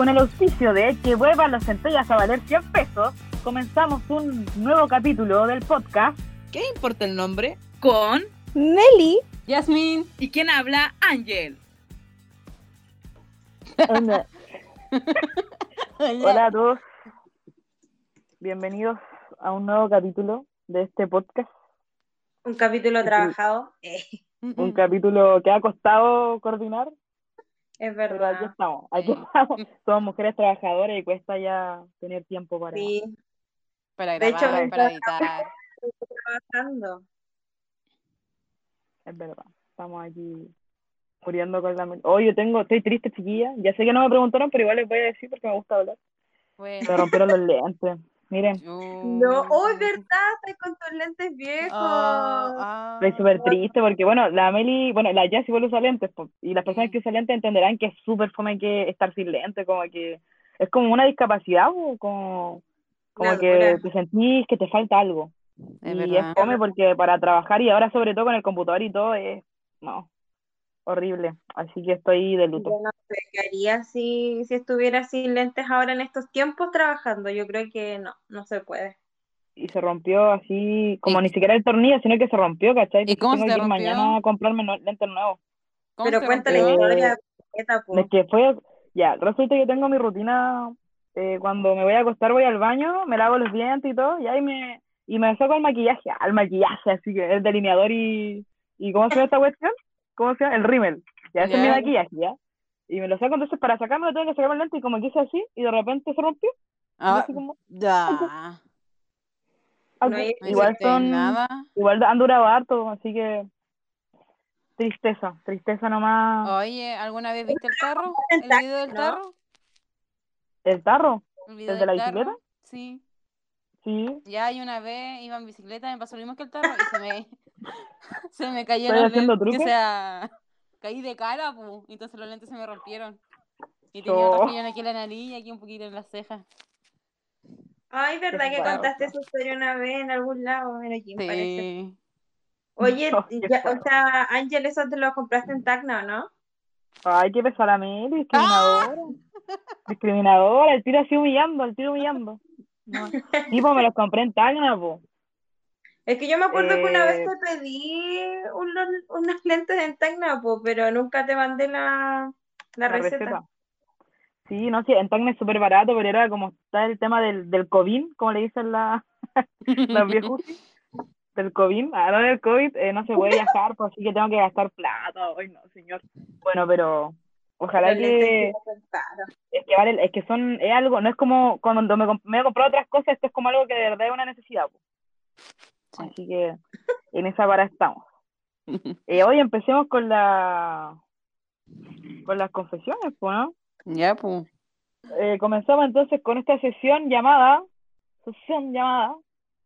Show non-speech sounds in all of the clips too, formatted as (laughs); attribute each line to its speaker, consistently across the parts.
Speaker 1: con el auspicio de que vuelvan las centellas a valer 100 pesos, comenzamos un nuevo capítulo del podcast.
Speaker 2: ¿Qué importa el nombre?
Speaker 3: Con
Speaker 4: Nelly.
Speaker 3: Yasmin. ¿Y quién habla? Ángel.
Speaker 1: Hola. (laughs) Hola a todos. Bienvenidos a un nuevo capítulo de este podcast.
Speaker 4: Un capítulo trabajado.
Speaker 1: Un capítulo que ha costado coordinar,
Speaker 4: es
Speaker 1: pero aquí
Speaker 4: verdad.
Speaker 1: estamos. Aquí estamos. (laughs) Somos mujeres trabajadoras y cuesta ya tener tiempo para.
Speaker 4: Sí,
Speaker 2: Para
Speaker 4: De hecho,
Speaker 2: grabar, para editar.
Speaker 4: estoy trabajando.
Speaker 1: Es verdad. Estamos aquí muriendo con la. Oh, yo tengo, estoy triste, chiquilla. Ya sé que no me preguntaron, pero igual les voy a decir porque me gusta hablar.
Speaker 2: Bueno.
Speaker 1: Me rompieron los lentes. Miren,
Speaker 2: yo-
Speaker 4: No, oh, es verdad, estás con tus lentes viejos.
Speaker 2: Ah, ah.
Speaker 1: estoy súper triste porque, bueno, la Meli, bueno, la Jessie igual usa lentes, y las personas que usan lentes entenderán que es súper fome que estar sin lentes, como que es como una discapacidad, o como, como que te sentís que te falta algo.
Speaker 2: Es
Speaker 1: y
Speaker 2: verdad.
Speaker 1: es fome porque para trabajar y ahora sobre todo con el computador y todo es, no, horrible. Así que estoy de luto.
Speaker 4: Yo no sé qué haría si, si estuviera sin lentes ahora en estos tiempos trabajando. Yo creo que no, no se puede.
Speaker 1: Y se rompió así, como
Speaker 2: ¿Y-
Speaker 1: ni siquiera el tornillo, sino que se rompió, ¿cachai?
Speaker 2: ¿Y cómo
Speaker 1: Tengo
Speaker 2: se
Speaker 1: que ir mañana a comprarme no- lentes nuevos.
Speaker 2: ¿Cómo
Speaker 4: Pero cuenta la historia.
Speaker 1: Es que fue, ya, resulta que tengo mi rutina, eh, cuando me voy a acostar voy al baño, me lavo los dientes y todo, y ahí me, y me saco el maquillaje, al maquillaje, así que el delineador y, y ¿cómo se llama esta cuestión? ¿Cómo se llama? El rímel, ya, ese es mi
Speaker 2: Ya.
Speaker 1: maquillaje, ya, y me lo saco, entonces para sacármelo tengo que sacarme el lente y como que hice así, y de repente se rompió,
Speaker 2: Ah,
Speaker 1: así como,
Speaker 2: ya. No
Speaker 1: igual son,
Speaker 2: nada.
Speaker 1: igual han durado harto, así que, tristeza, tristeza nomás,
Speaker 2: Oye, ¿alguna vez viste el tarro? ¿El video del
Speaker 4: ¿no?
Speaker 2: tarro?
Speaker 1: el tarro,
Speaker 2: ¿El
Speaker 1: ¿El de la
Speaker 2: tarro?
Speaker 1: bicicleta?
Speaker 2: Sí.
Speaker 1: sí,
Speaker 2: Ya, y una vez iba en bicicleta, me pasó lo mismo que el tarro y se me, (laughs) se me cayeron
Speaker 1: ¿Estás
Speaker 2: los
Speaker 1: haciendo
Speaker 2: lentes,
Speaker 1: truco?
Speaker 2: o sea, caí de cara, pu, y entonces los lentes se me rompieron. Y tenía
Speaker 1: Oh.
Speaker 2: fillón aquí en la nariz y aquí un poquito en las cejas.
Speaker 4: Ay, ¿verdad que contaste esa historia una vez en algún lado? En aquí, me parece.
Speaker 2: Sí.
Speaker 4: Oye, (laughs) ya, o sea, Ángel, eso te lo compraste en Tacna, ¿no?
Speaker 1: Ay, qué pesar a mí, discriminadora. Discriminadora, el tiro así humillando, el tiro humillando. No. (laughs) Sí, pues me los compré en Tacna, po.
Speaker 4: Es que yo me acuerdo que una vez
Speaker 1: Eh,
Speaker 4: te pedí unos, unas lentes en Tacna, pero nunca te mandé la, la
Speaker 1: La
Speaker 4: receta.
Speaker 1: receta. Sí, no, sí, en Tacna es súper barato, pero era como está el tema del, del COVID, como le dicen la, (laughs) las viejujas. (laughs) Del COVID, ah, no del COVID, eh, no se puede viajar, pues así que tengo que gastar plata. Ay, no, señor. Bueno, pero ojalá
Speaker 4: Los
Speaker 1: que, es que vale, es que son, es algo, no es como cuando me, me he comprado otras cosas, esto es como algo que de verdad es una necesidad, po.
Speaker 2: Sí.
Speaker 1: Así que en esa vara estamos. (laughs) Eh, hoy empecemos con la con las confesiones, pues, ¿no?
Speaker 2: Ya, pues.
Speaker 1: Eh, comenzamos entonces con esta sesión llamada, sesión llamada,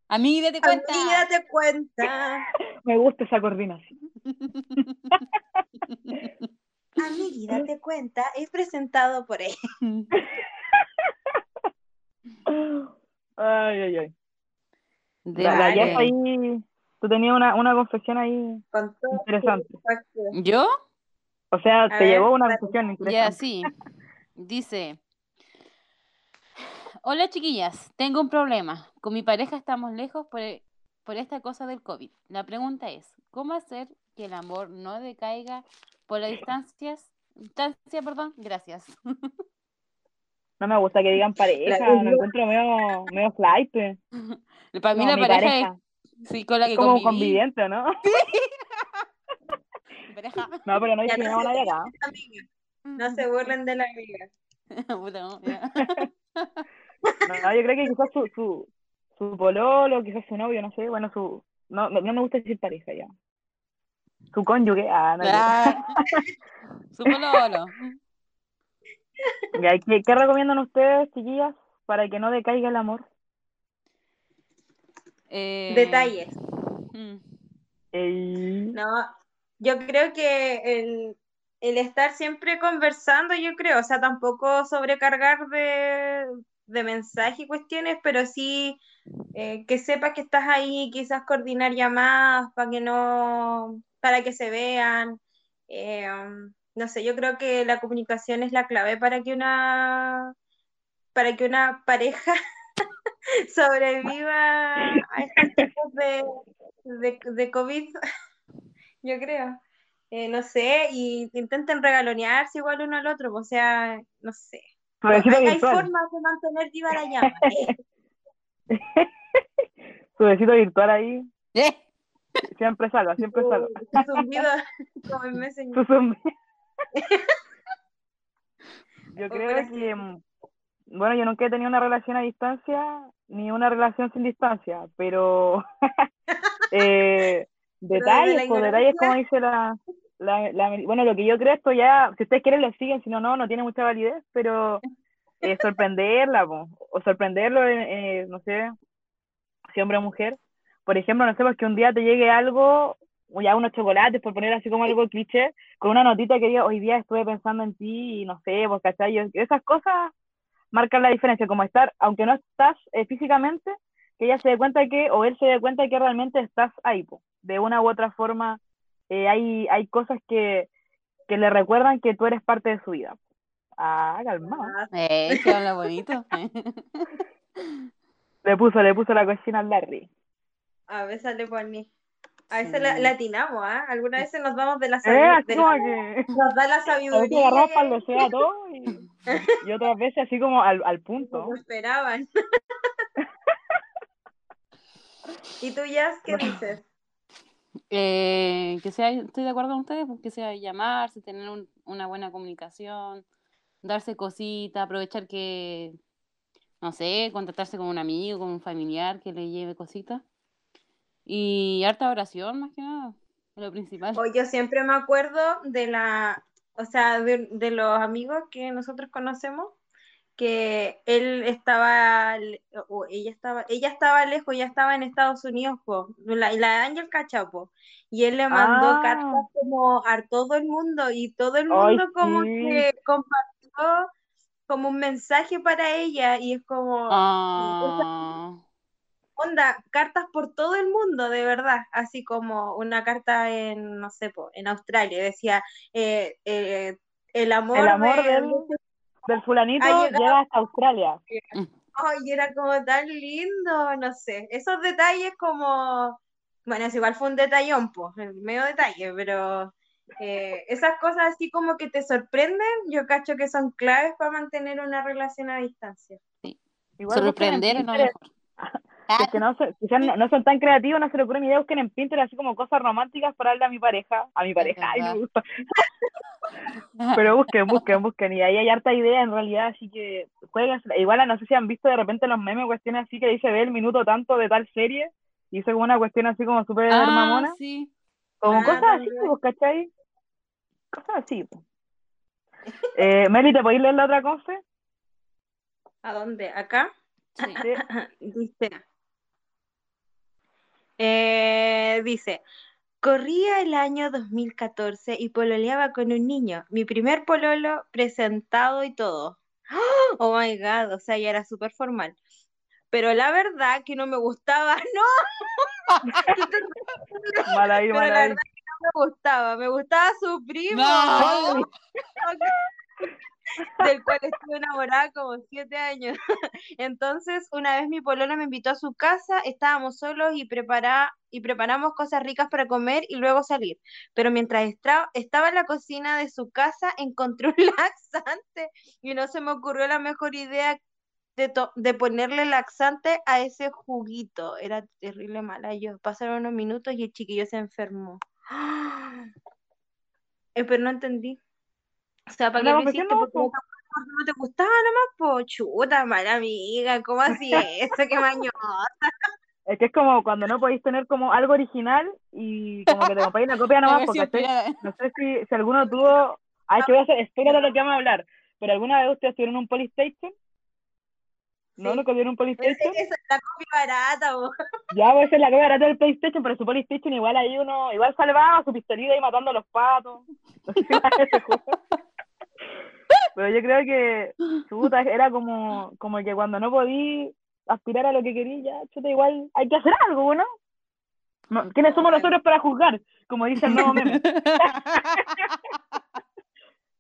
Speaker 2: Amiga, date cuenta.
Speaker 4: Amiga, date cuenta. (laughs)
Speaker 1: me gusta esa coordinación. (laughs)
Speaker 4: Amiga, date cuenta. Es presentado por él.
Speaker 1: Ay, ay, ay.
Speaker 2: De
Speaker 1: La, la. Jess ahí, tú tenías una, una confesión ahí interesante.
Speaker 2: ¿Yo?
Speaker 1: O sea,
Speaker 4: A
Speaker 1: te
Speaker 4: ver,
Speaker 1: llegó una confesión
Speaker 2: Ya,
Speaker 1: interesante.
Speaker 2: sí. Dice, hola chiquillas, tengo un problema. Con mi pareja estamos lejos por, por esta cosa del COVID. La pregunta es, ¿cómo hacer que el amor no decaiga por las distancias? Distancia, perdón, gracias. (laughs)
Speaker 1: No me gusta que digan (laughs) pareja,
Speaker 4: La-
Speaker 1: lo encuentro medio, medio flight. (laughs)
Speaker 2: Para mí
Speaker 1: No,
Speaker 2: la pareja,
Speaker 1: pareja.
Speaker 2: es sí, con la que
Speaker 1: Es como un conviviente, ¿no? (laughs)
Speaker 2: Mi pareja.
Speaker 1: No, pero no
Speaker 4: Ya no
Speaker 1: discriminamos a
Speaker 4: se
Speaker 1: nadie acá.
Speaker 4: No se burlen de la amiga.
Speaker 2: No.
Speaker 1: No, yo creo que quizás su, su, su pololo, quizás su novio, no sé, bueno, su... No, no no me gusta decir pareja ya. Su cónyuge, ah, no.
Speaker 2: Ah, Su pololo. (laughs)
Speaker 1: Ya, ¿Qué, ¿Qué recomiendan ustedes, chiquillas, para que no decaiga el amor?
Speaker 2: Eh,
Speaker 4: Detalles.
Speaker 2: mm,
Speaker 1: El...
Speaker 4: No, yo creo que el, el estar siempre conversando, yo creo, o sea, tampoco sobrecargar de, de mensajes y cuestiones, pero sí eh, que sepas que estás ahí, quizás coordinar llamadas para que no, para que se vean, eh, no sé, yo creo que la comunicación es la clave para que una, para que una pareja (laughs) sobreviva a estos tipos de, de, de COVID, (laughs) yo creo. Eh, no sé, y intenten regalonearse igual uno al otro, o sea, no sé. Hay, formas de mantener viva la llama. (laughs) eh.
Speaker 1: Su besito virtual ahí.
Speaker 2: ¿Eh?
Speaker 1: Siempre salva, siempre salva.
Speaker 4: Su zumbido como en Messenger.
Speaker 1: Su zombie. (laughs) Yo creo que, mm, bueno, yo nunca he tenido una relación a distancia ni una relación sin distancia, pero (laughs) eh, (laughs) detalles,
Speaker 4: la
Speaker 1: pues detalles como dice la, la, la- bueno, lo que yo creo esto ya, si ustedes quieren lo siguen, si no, no, no tiene mucha validez, pero eh, sorprenderla, po, o sorprenderlo, eh, eh, no sé, si hombre o mujer. Por ejemplo, no sé, pues que un día te llegue algo, ya unos chocolates, por poner así como algo cliché, con una notita que diga, hoy día estuve pensando en ti, y no sé, pues, ¿cachai? Esas cosas marcan la diferencia, como estar, aunque no estás eh, físicamente, que ella se dé cuenta que, o él se dé cuenta que realmente estás ahí, po. De una u otra forma, eh, hay, hay cosas que, que le recuerdan que tú eres parte de su vida. Ah, calmado.
Speaker 2: Eh, que habla bonito. (laughs)
Speaker 1: Le puso, le puso la cocina al Larry.
Speaker 4: A veces le pone. A veces
Speaker 2: Sí.
Speaker 4: la, la atinamos, ¿ah? Algunas veces nos damos de la
Speaker 1: Eh,
Speaker 4: sabiduría. (laughs) Nos da la (laughs)
Speaker 1: a veces
Speaker 4: sabiduría
Speaker 1: agarramos para lo sea todo y, y (laughs) otras veces así como al, al punto.
Speaker 4: no esperaban. ¿Y tú, Jazz, qué dices?
Speaker 2: Eh, que sea, estoy de acuerdo con ustedes, pues, que sea llamarse, tener un- una buena comunicación, darse cositas, aprovechar que, no sé, contactarse con un amigo, con un familiar que le lleve cositas. Y harta oración, más que nada, lo principal.
Speaker 4: O yo siempre me acuerdo de la, o sea, de, de los amigos que nosotros conocemos, que él estaba, o ella estaba, ella estaba lejos, ella estaba en Estados Unidos, po, la, la Ángel Cachapo, y él le mandó
Speaker 1: Ah.
Speaker 4: cartas como a todo el mundo, y todo el
Speaker 1: Ay,
Speaker 4: mundo como
Speaker 1: sí.
Speaker 4: que compartió como un mensaje para ella, y es como,
Speaker 2: Ah,
Speaker 4: onda, cartas por todo el mundo, de verdad, así como una carta en, no sé, po, en Australia, decía, eh, eh, el amor,
Speaker 1: El amor
Speaker 4: de-
Speaker 1: del, del fulanito llega hasta Australia.
Speaker 4: Ay, era como tan lindo, no sé, esos detalles como, bueno, es igual fue un detallón, pues, medio detalle, pero eh, esas cosas así como que te sorprenden, yo cacho que son claves para mantener una relación a distancia.
Speaker 1: Igual busquen en
Speaker 2: sorprender
Speaker 1: Pinterest,
Speaker 2: mejor. (laughs)
Speaker 1: si es que no, quizás no, no son tan creativos, no se le ocurren ideas, busquen en Pinterest así como cosas románticas para darle a mi pareja, a mi pareja, (laughs) ay,
Speaker 2: verdad.
Speaker 1: me gusta. Pero busquen, busquen, busquen, y ahí hay harta idea en realidad, así que jueguen. Igual no sé si han visto de repente los memes, cuestiones así que dice ve el minuto tanto de tal serie, y hizo como una cuestión así como súper
Speaker 2: Ah,
Speaker 1: mamona,
Speaker 2: sí.
Speaker 1: como
Speaker 4: Ah,
Speaker 1: cosas así,
Speaker 4: también.
Speaker 1: pues, ¿cachai? Cosas así. pues. Eh, Meli, ¿te podéis leer la otra cosa?
Speaker 4: ¿A dónde? ¿Acá?
Speaker 2: sí.
Speaker 1: Sí. (laughs)
Speaker 4: Dice, eh, dice, corría el año 2014 y pololeaba con un niño, mi primer pololo presentado y todo. (gasps) Oh my God, o sea, ya era súper formal. Pero la verdad que no me gustaba, (laughs) no,
Speaker 1: Mal ahí,
Speaker 4: pero
Speaker 1: mal
Speaker 4: la
Speaker 1: ahí.
Speaker 4: verdad que no me gustaba, me gustaba su primo.
Speaker 2: No. (laughs)
Speaker 4: del cual estuve enamorada como siete años. (laughs) Entonces, una vez mi pololo me invitó a su casa, estábamos solos y, prepara, y preparamos cosas ricas para comer y luego salir. Pero mientras estaba en la cocina de su casa, encontré un (laughs) laxante y no se me ocurrió la mejor idea de, to- de ponerle laxante a ese juguito. Era terrible mala yo. Pasaron unos minutos y el chiquillo se enfermó. (gasps) Eh, pero no entendí. O sea, ¿para qué lo hiciste?
Speaker 1: no,
Speaker 4: Porque no te, no gustaba nomás, po, chuta, mala amiga, ¿cómo así eso? Qué maño.
Speaker 1: Es que es como cuando no podéis tener como algo original y como que te compráis una copia (laughs) nomás, porque no sé si, si alguno tuvo, ay, que voy a hacer, espera de lo que vamos a hablar, pero alguna vez ustedes tuvieron un Polystation, ¿no?
Speaker 4: Sí.
Speaker 1: ¿Nunca tuvieron un
Speaker 4: esa es la copia barata, po.
Speaker 1: Ya, pues esa es la copia barata del PlayStation, pero su PlayStation igual ahí uno, igual salvaba su pistolita ahí matando a los patos. (laughs) Ese juego. Pero yo creo que, (gasps) chuta, era como, como que cuando no podí aspirar a lo que quería, ya, chuta, igual hay que hacer algo, ¿no? No, ¿Quiénes somos nosotros para juzgar? Como dice el nuevo meme. (laughs)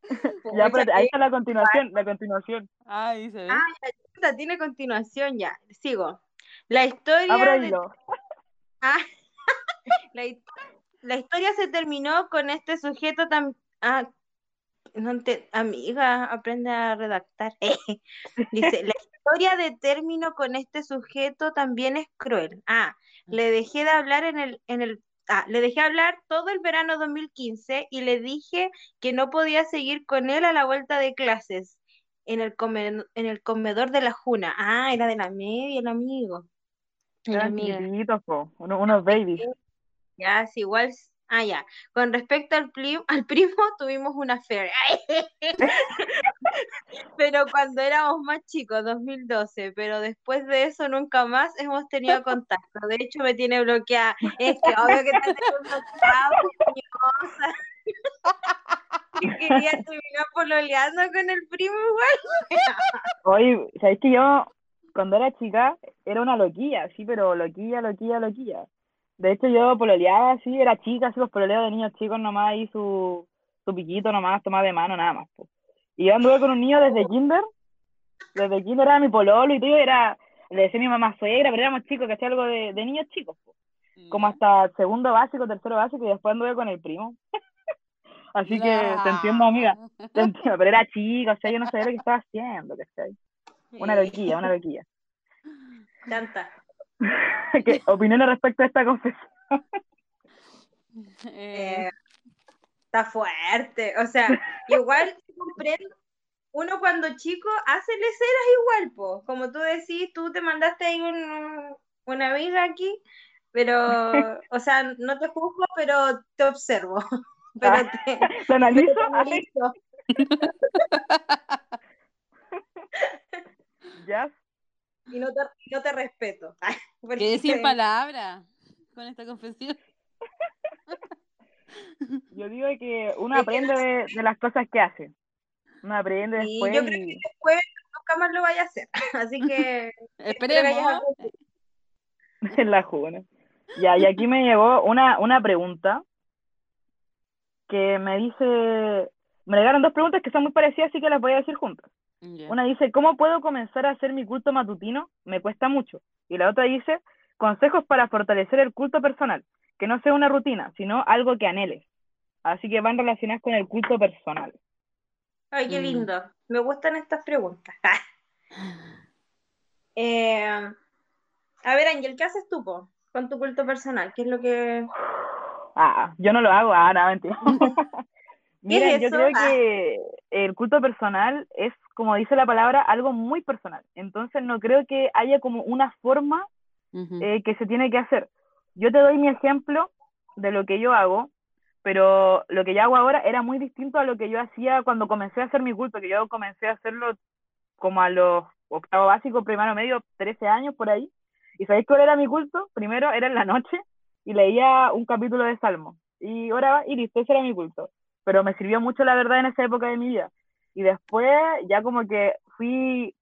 Speaker 1: (laughs) Ya, pero ahí
Speaker 4: eh,
Speaker 1: está la continuación, la continuación.
Speaker 2: Ay, se ve.
Speaker 4: Ah, la chuta, tiene continuación ya. Sigo. La historia de
Speaker 1: hilo. (laughs)
Speaker 4: Ah, la, la historia se terminó con este sujeto tan... Ah, no te- amiga, aprende a redactar. (laughs) Dice, la historia de término con este sujeto también es cruel. Ah, le dejé de hablar en el, en el, ah, le dejé hablar todo el verano 2015 y le dije que no podía seguir con él a la vuelta de clases en el, come- en el comedor de la Juna. Ah, era de la media, el amigo.
Speaker 1: Eran unos babies.
Speaker 4: Ya, es igual. Ah, ya. Con respecto al, (laughs) al primo, tuvimos una feria. (laughs) Pero cuando éramos más chicos, 2012. Pero después de eso, nunca más hemos tenido contacto. De hecho, me tiene bloqueada. Es obvio que te tengo bloqueado. Y quería terminar pololeando con el primo igual. (laughs)
Speaker 1: Oye, ¿sabéis que yo cuando era chica era una loquilla, sí, pero loquilla, loquilla, loquilla. De hecho, yo pololeaba así, era chica, así los pololeos de niños chicos nomás ahí su, su piquito nomás, tomar de mano, nada más. po. Y yo anduve con un niño desde kinder, desde kinder era mi pololo y todo, era, le decía a mi mamá suegra, pero éramos chicos, que hacía algo de, de niños chicos, como hasta segundo básico, tercero básico, y después anduve con el primo. (laughs) Así que te entiendo, amiga, te (laughs) entiendo, pero era chica, o sea, yo no sabía lo que estaba haciendo, ¿cachai? Una loquilla, una loquilla.
Speaker 4: Tanta. (laughs)
Speaker 1: ¿Qué opiniones respecto a esta confesión? (laughs)
Speaker 2: Eh,
Speaker 4: Eh, está fuerte. O sea, (laughs) igual comprendo. Uno cuando chico hace leceras igual, po. Como tú decís, tú te mandaste ahí un, una amiga aquí, pero, o sea, no te juzgo, pero te observo. Pero
Speaker 1: Ah,
Speaker 4: te,
Speaker 1: ¿Lo
Speaker 4: pero
Speaker 1: analizo?
Speaker 4: te analizo.
Speaker 1: ya.
Speaker 4: Y no te, no te respeto. (laughs) Porque-
Speaker 2: quedé sin palabras con esta confesión. (laughs)
Speaker 1: Yo digo que uno
Speaker 4: que
Speaker 1: aprende de, de las cosas que hace. Uno aprende
Speaker 4: Sí,
Speaker 1: después
Speaker 4: yo creo
Speaker 1: y
Speaker 4: después nunca más lo vaya a hacer. (laughs) Así que que
Speaker 2: Esperemos.
Speaker 1: en la juna. Ya, y aquí me llegó una, una pregunta que me dice, me llegaron dos preguntas que son muy parecidas, así que las voy a decir juntas. Una dice, ¿cómo puedo comenzar a hacer mi culto matutino? Me cuesta mucho. Y la otra dice, consejos para fortalecer el culto personal, que no sea una rutina, sino algo que anheles. Así que van relacionadas con el culto personal.
Speaker 4: Ay, qué
Speaker 2: Mm.
Speaker 4: lindo. Me gustan estas preguntas. (laughs) Eh, a ver, Ángel, ¿qué haces tú po, con tu culto personal? ¿Qué es lo que...
Speaker 1: Ah, yo no lo hago, ah, no, mentira. (laughs) Mira,
Speaker 4: es
Speaker 1: yo creo
Speaker 4: Ah.
Speaker 1: que el culto personal es, como dice la palabra, algo muy personal. Entonces no creo que haya como una forma eh, que se tiene que hacer. Yo te doy mi ejemplo de lo que yo hago, pero lo que yo hago ahora era muy distinto a lo que yo hacía cuando comencé a hacer mi culto, que yo comencé a hacerlo como a los octavo básico, primero medio, 13 años por ahí. ¿Y sabéis cuál era mi culto? Primero era en la noche y leía un capítulo de Salmo. Y oraba y listo, ese era mi culto. Pero me sirvió mucho la verdad en esa época de mi vida. Y después ya como que fui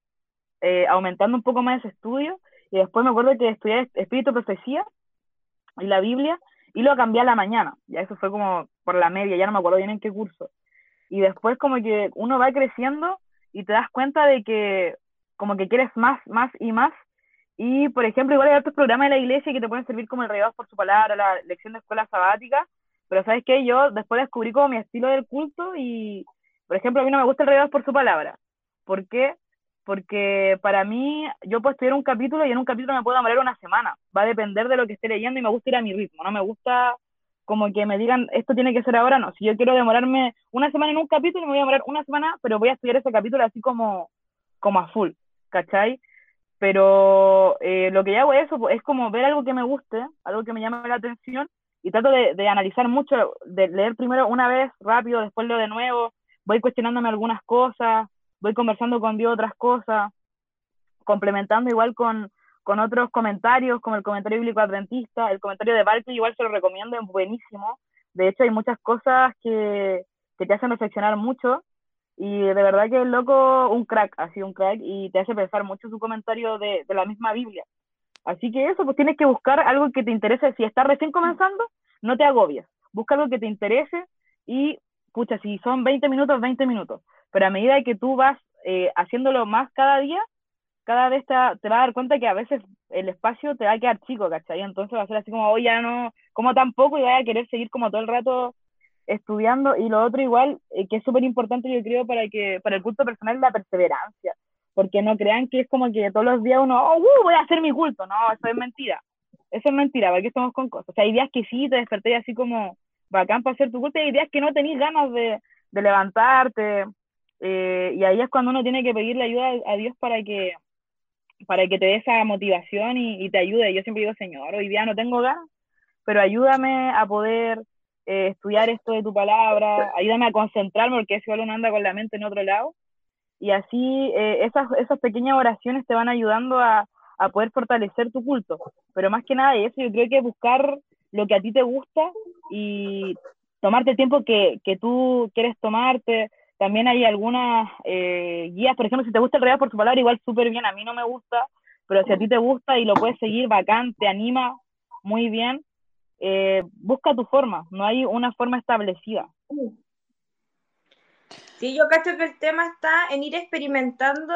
Speaker 1: eh, aumentando un poco más ese estudio y después me acuerdo que estudié Espíritu Profecía y la Biblia y lo cambié a la mañana. Ya eso fue como por la media, ya no me acuerdo bien en qué curso. Y después como que uno va creciendo y te das cuenta de que como que quieres más, más y más. Y por ejemplo, igual hay otros programas de la iglesia que te pueden servir como el regados por su palabra, la lección de escuela sabática. Pero sabes qué, yo después descubrí como mi estilo del culto y, por ejemplo, a mí no me gusta el regados por su palabra. ¿Por qué? porque para mí yo puedo estudiar un capítulo y en un capítulo me puedo demorar una semana. Va a depender de lo que esté leyendo y me gusta ir a mi ritmo, no me gusta como que me digan esto tiene que ser ahora, no. Si yo quiero demorarme una semana en un capítulo, me voy a demorar una semana, pero voy a estudiar ese capítulo así como, como a full, ¿cachai? Pero eh, lo que yo hago es es como ver algo que me guste, algo que me llame la atención y trato de, de analizar mucho, de leer primero una vez rápido, después leo de nuevo, voy cuestionándome algunas cosas, voy conversando con Dios otras cosas, complementando igual con, con otros comentarios, como el comentario bíblico adventista, el comentario de Barclay igual se lo recomiendo, es buenísimo. De hecho, hay muchas cosas que, que te hacen reflexionar mucho y de verdad que el loco, un crack, así un crack, y te hace pensar mucho su comentario de, de la misma Biblia. Así que eso, pues tienes que buscar algo que te interese. Si estás recién comenzando, no te agobies. Busca algo que te interese y pucha, si son 20 minutos, 20 minutos. Pero a medida que tú vas eh, haciéndolo más cada día, cada vez te, te vas a dar cuenta que a veces el espacio te va a quedar chico, ¿cachai? Entonces va a ser así como, hoy ya no, como tampoco, y vas a querer seguir como todo el rato estudiando. Y lo otro igual, eh, que es súper importante yo creo para, que, para el culto personal, la perseverancia. Porque no crean que es como que todos los días uno, oh, uh, voy a hacer mi culto. No, eso es mentira. Eso es mentira, porque estamos con cosas. O sea, hay días que sí te desperté así como bacán para hacer tu culto, y hay días que no tenés ganas de, de levantarte. Eh, y ahí es cuando uno tiene que pedirle ayuda a Dios para que, para que te dé esa motivación y, y, te ayude. Yo siempre digo, Señor, hoy día no tengo ganas, pero ayúdame a poder eh, estudiar esto de tu palabra, ayúdame a concentrarme, porque si uno anda con la mente en otro lado. Y así eh, esas, esas pequeñas oraciones te van ayudando a, a poder fortalecer tu culto. Pero más que nada eso, yo creo que buscar lo que a ti te gusta y tomarte el tiempo que, que tú quieres tomarte. También hay algunas eh, guías, por ejemplo, si te gusta el real por su palabra, igual súper bien, a mí no me gusta, pero si a ti te gusta y lo puedes seguir, bacán, te anima muy bien, eh, busca tu forma, no hay una forma establecida.
Speaker 4: Sí, yo cacho que el tema está en ir experimentando,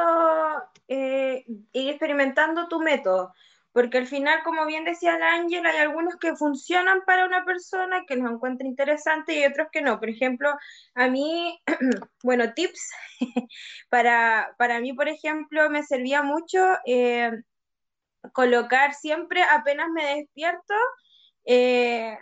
Speaker 4: eh, ir experimentando tu método, porque al final, como bien decía el Ángel, hay algunos que funcionan para una persona que nos encuentra interesante y otros que no. Por ejemplo, a mí, (clears throat) bueno, tips, (laughs) para, para mí, por ejemplo, me servía mucho eh, colocar siempre, apenas me despierto, eh,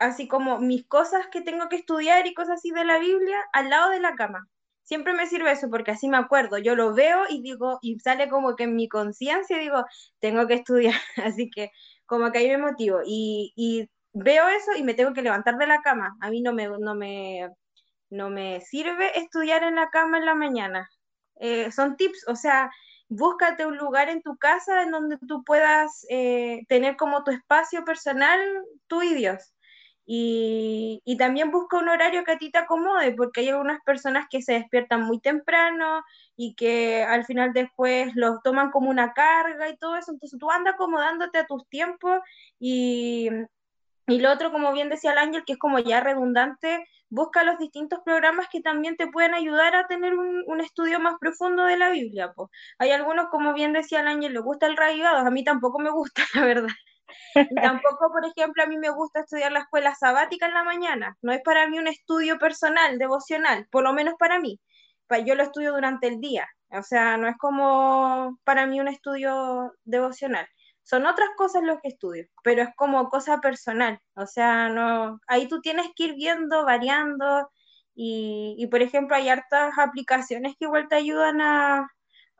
Speaker 4: así como mis cosas que tengo que estudiar y cosas así de la Biblia al lado de la cama. Siempre me sirve eso porque así me acuerdo, yo lo veo y digo, y sale como que en mi conciencia digo, tengo que estudiar, (laughs) así que como que ahí me motivo y, veo eso y me tengo que levantar de la cama. A mí no me, no me, no me sirve estudiar en la cama en la mañana. Eh, son tips, o sea, búscate un lugar en tu casa en donde tú puedas eh, tener como tu espacio personal, tú y Dios. Y, y, también busca un horario que a ti te acomode, porque hay algunas personas que se despiertan muy temprano y que al final después los toman como una carga y todo eso. Entonces tú andas acomodándote a tus tiempos y, y lo otro, como bien decía el Ángel, que es como ya redundante, busca los distintos programas que también te pueden ayudar a tener un, un estudio más profundo de la Biblia. Pues. Hay algunos, como bien decía el Ángel, le gusta el rayado, a mí tampoco me gusta, (laughs) la verdad. Tampoco, por ejemplo, a mí me gusta estudiar la escuela sabática en la mañana. No es para mí un estudio personal, devocional, por lo menos para mí. Yo lo estudio durante el día. O sea, no es como para mí un estudio devocional. Son otras cosas lo que estudio, pero es como cosa personal. O sea, no, ahí tú tienes que ir viendo, variando. Y, y por ejemplo, hay hartas aplicaciones que igual te ayudan a,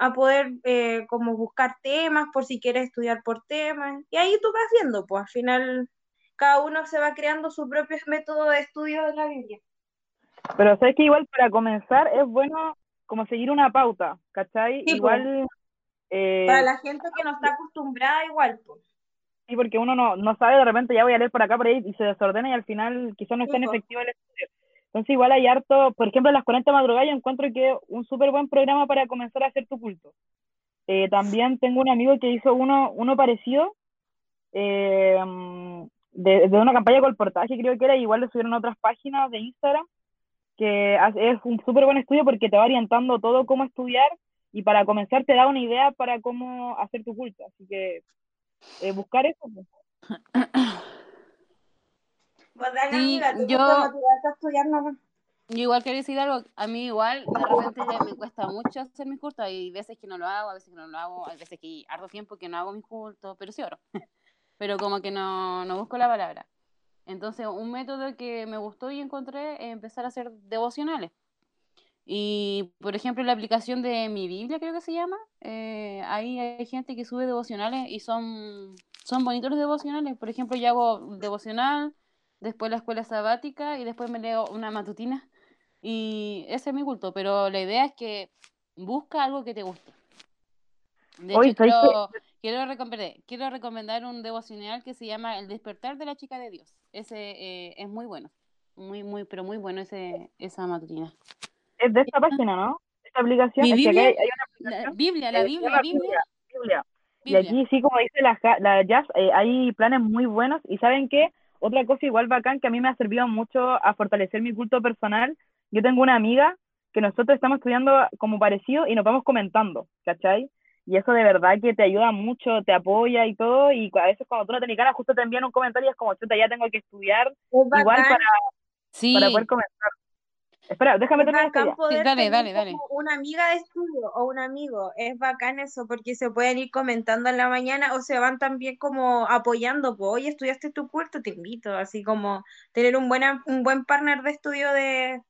Speaker 4: a poder eh, como buscar temas por si quieres estudiar por temas. Y ahí tú vas viendo, pues al final cada uno se va creando su propio (laughs) método de estudio de la Biblia.
Speaker 1: Pero sabes que igual para comenzar es bueno como seguir una pauta, ¿cachai?
Speaker 4: Sí,
Speaker 1: igual...
Speaker 4: Eh, para la gente que no está acostumbrada igual, pues.
Speaker 1: Sí, porque uno no, no sabe, de repente ya voy a leer por acá, por ahí, y se desordena y al final quizás no es
Speaker 4: Sí,
Speaker 1: tan
Speaker 4: po.
Speaker 1: efectivo el estudio. Entonces igual hay harto, por ejemplo, las 40 madrugadas yo encuentro que es un súper buen programa para comenzar a hacer tu culto. Eh, también tengo un amigo que hizo uno, uno parecido, eh, de, de una campaña colportaje creo que era, igual lo subieron otras páginas de Instagram, que es un súper buen estudio porque te va orientando todo cómo estudiar y para comenzar te da una idea para cómo hacer tu culto. Así que eh, buscar eso. pues. (coughs)
Speaker 4: Pues dale,
Speaker 2: Sí,
Speaker 4: amiga, tú
Speaker 2: yo-
Speaker 4: a estudiar nomás.
Speaker 2: Yo igual quiero decir algo, a mí igual de repente me cuesta mucho hacer mis cultos, hay veces que no lo hago, a veces que no lo hago, hay veces que harto tiempo que no hago mis cultos, pero sí oro, (laughs) pero como que no, no busco la palabra. Entonces un método que me gustó y encontré es empezar a hacer devocionales. Y por ejemplo la aplicación de mi Biblia creo que se llama, eh, ahí hay gente que sube devocionales y son, son bonitos los devocionales. Por ejemplo yo hago devocional, después la escuela sabática y después me leo una matutina. Y ese es mi culto, pero la idea es que busca algo que te guste. De
Speaker 1: Oye,
Speaker 2: hecho,
Speaker 1: ¿sabes qué?
Speaker 2: quiero, quiero, recomendar, quiero recomendar un devocional que se llama El despertar de la chica de Dios. Ese eh, es muy bueno, muy, muy, pero muy bueno ese, esa matutina.
Speaker 1: Es de esta página, ¿no? Esta aplicación.
Speaker 2: Mi
Speaker 1: es que
Speaker 2: Biblia,
Speaker 1: hay, hay una
Speaker 2: La. Biblia, la Biblia,
Speaker 1: llama
Speaker 2: Biblia,
Speaker 1: Biblia. Y
Speaker 2: Biblia.
Speaker 1: aquí sí, como dice la, la Jazz, eh, hay planes muy buenos. Y ¿saben qué? Otra cosa igual bacán que a mí me ha servido mucho a fortalecer mi culto personal yo tengo una amiga que nosotros estamos estudiando como parecido y nos vamos comentando, ¿cachai? Y eso de verdad que te ayuda mucho, te apoya y todo, y a veces cuando tú no tenés ganas, justo te envían un comentario y es como, chuta, ya tengo que estudiar,
Speaker 4: Es
Speaker 1: igual para,
Speaker 2: Sí,
Speaker 1: para poder comentar. Espera, déjame
Speaker 4: es
Speaker 1: terminar
Speaker 4: poder
Speaker 2: dale,
Speaker 4: tener
Speaker 2: dale, dale.
Speaker 4: una amiga de estudio o un amigo. Es bacán eso porque se pueden ir comentando en la mañana o se van también como apoyando. Pues, oye, estudiaste tu curso, te invito. Así como tener un, buena, un buen partner de estudio de,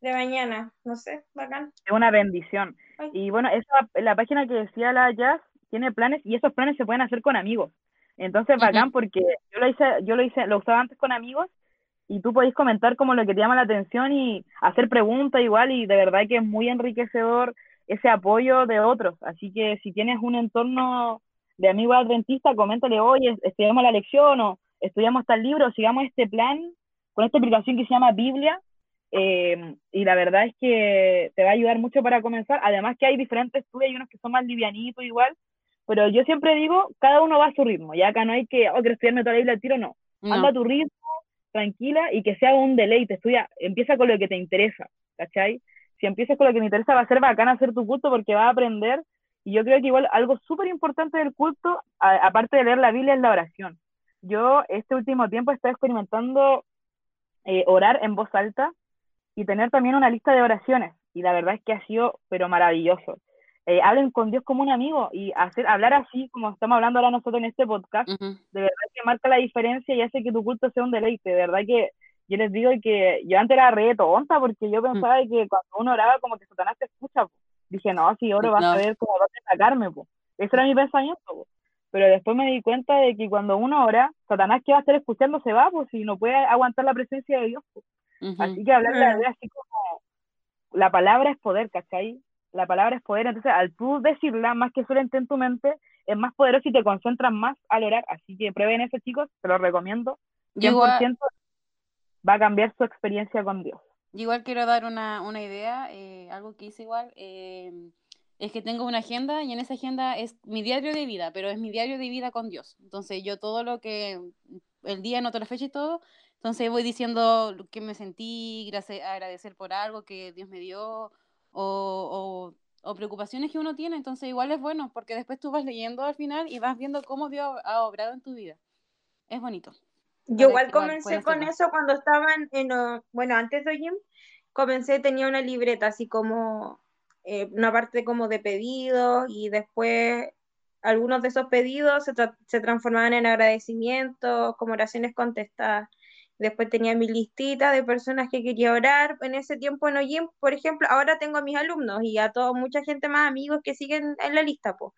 Speaker 4: de mañana. No sé, bacán.
Speaker 1: Es una bendición.
Speaker 4: Ay.
Speaker 1: Y bueno, esa, la página que decía la Jazz tiene planes y esos planes se pueden hacer con amigos. Entonces, bacán porque yo lo hice, yo lo hice, lo usaba antes con amigos y tú podéis comentar como lo que te llama la atención y hacer preguntas igual y de verdad que es muy enriquecedor ese apoyo de otros. Así que si tienes un entorno de amigos adventistas, coméntale, oye, estudiamos la lección o estudiamos tal libro, sigamos este plan con esta aplicación que se llama Biblia. eh, y la verdad es que te va a ayudar mucho para comenzar. Además que hay diferentes estudios, hay unos que son más livianitos igual, pero yo siempre digo, cada uno va a su ritmo. Y acá no hay que, oh, quiero estudiarme toda la Biblia al tiro, no. Anda
Speaker 2: no.
Speaker 1: a tu ritmo, tranquila y que sea un deleite. Estudia, empieza con lo que te interesa, ¿cachai? Si empiezas con lo que te interesa, va a ser bacán hacer tu culto porque vas a aprender. Y yo creo que igual algo súper importante del culto, aparte de leer la Biblia, es la oración. Yo este último tiempo he estado experimentando eh, orar en voz alta y tener también una lista de oraciones. Y la verdad es que ha sido, pero maravilloso. Eh, hablen con Dios como un amigo y hacer, hablar así como estamos hablando ahora nosotros en este podcast, de verdad que marca la diferencia y hace que tu culto sea un deleite. De verdad que yo les digo que yo antes era re tonta porque yo pensaba de que cuando uno oraba como que Satanás te escucha. po. Dije, no, si oro vas
Speaker 2: No.
Speaker 1: a ver cómo vas a sacarme. Po. Ese era mi pensamiento. po. Pero después me di cuenta de que cuando uno ora, Satanás que va a estar escuchando se va, pues si no puede aguantar la presencia de Dios. Así que hablar la
Speaker 4: Mm.
Speaker 1: verdad así como la palabra es poder, ¿cachai? La palabra es poder, entonces al tú decirla más que solamente en tu mente, es más poderoso y te concentras más al orar. Así que prueben eso, chicos, te lo recomiendo. 100%
Speaker 2: Yo igual,
Speaker 1: va a cambiar su experiencia con Dios.
Speaker 2: igual quiero dar una, una idea, eh, algo que hice igual, eh, es que tengo una agenda y en esa agenda es mi diario de vida, pero es mi diario de vida con Dios. Entonces yo todo lo que, el día, anoto la fecha y todo, entonces voy diciendo lo que me sentí, gracias, agradecer por algo que Dios me dio o, o, o preocupaciones que uno tiene. Entonces igual es bueno porque después tú vas leyendo al final y vas viendo cómo Dios ha obrado en tu vida. Es bonito.
Speaker 4: Yo igual comencé con
Speaker 2: hacerlo.
Speaker 4: eso cuando estaban en, bueno, antes de Jim, comencé, tenía una libreta así como eh, una parte como de pedidos y después algunos de esos pedidos se, tra- se transformaban en agradecimientos, como oraciones contestadas. Después tenía mi listita de personas que quería orar. En ese tiempo en Ojim, por ejemplo, ahora tengo a mis alumnos y a todo, mucha gente más, amigos que siguen en la lista, pues.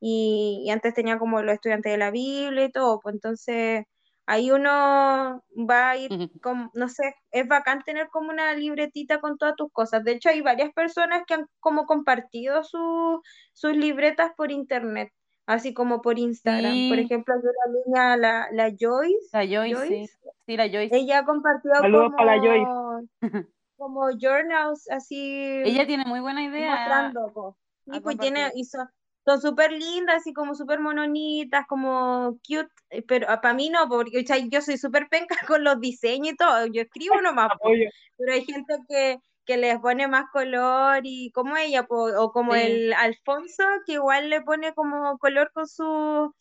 Speaker 4: Y, y antes tenía como los estudiantes de la Biblia y todo, pues entonces ahí uno va a ir, con, no sé, es bacán tener como una libretita con todas tus cosas. De hecho, hay varias personas que han como compartido su- sus libretas por internet, así como por Instagram. Por ejemplo, hay una niña, la, la Joyce,
Speaker 2: La Joyce, sí.
Speaker 4: Joyce,
Speaker 2: Sí, la Joyce.
Speaker 4: ella compartió
Speaker 1: Saludos para la Joyce.
Speaker 4: como, (laughs) como journals así
Speaker 2: Ella tiene muy buena idea.
Speaker 4: mostrando,
Speaker 2: a
Speaker 4: Y pues tiene, hizo, son súper lindas y como súper mononitas, como cute, eh, pero para mí no, porque o sea, yo soy súper penca (laughs) con los diseños y todo, yo escribo nomás, po,
Speaker 1: Apoyo.
Speaker 4: pero hay gente que, que les pone más color y como ella, po, o como
Speaker 2: Sí.
Speaker 4: el Alfonso, que igual le pone como color con su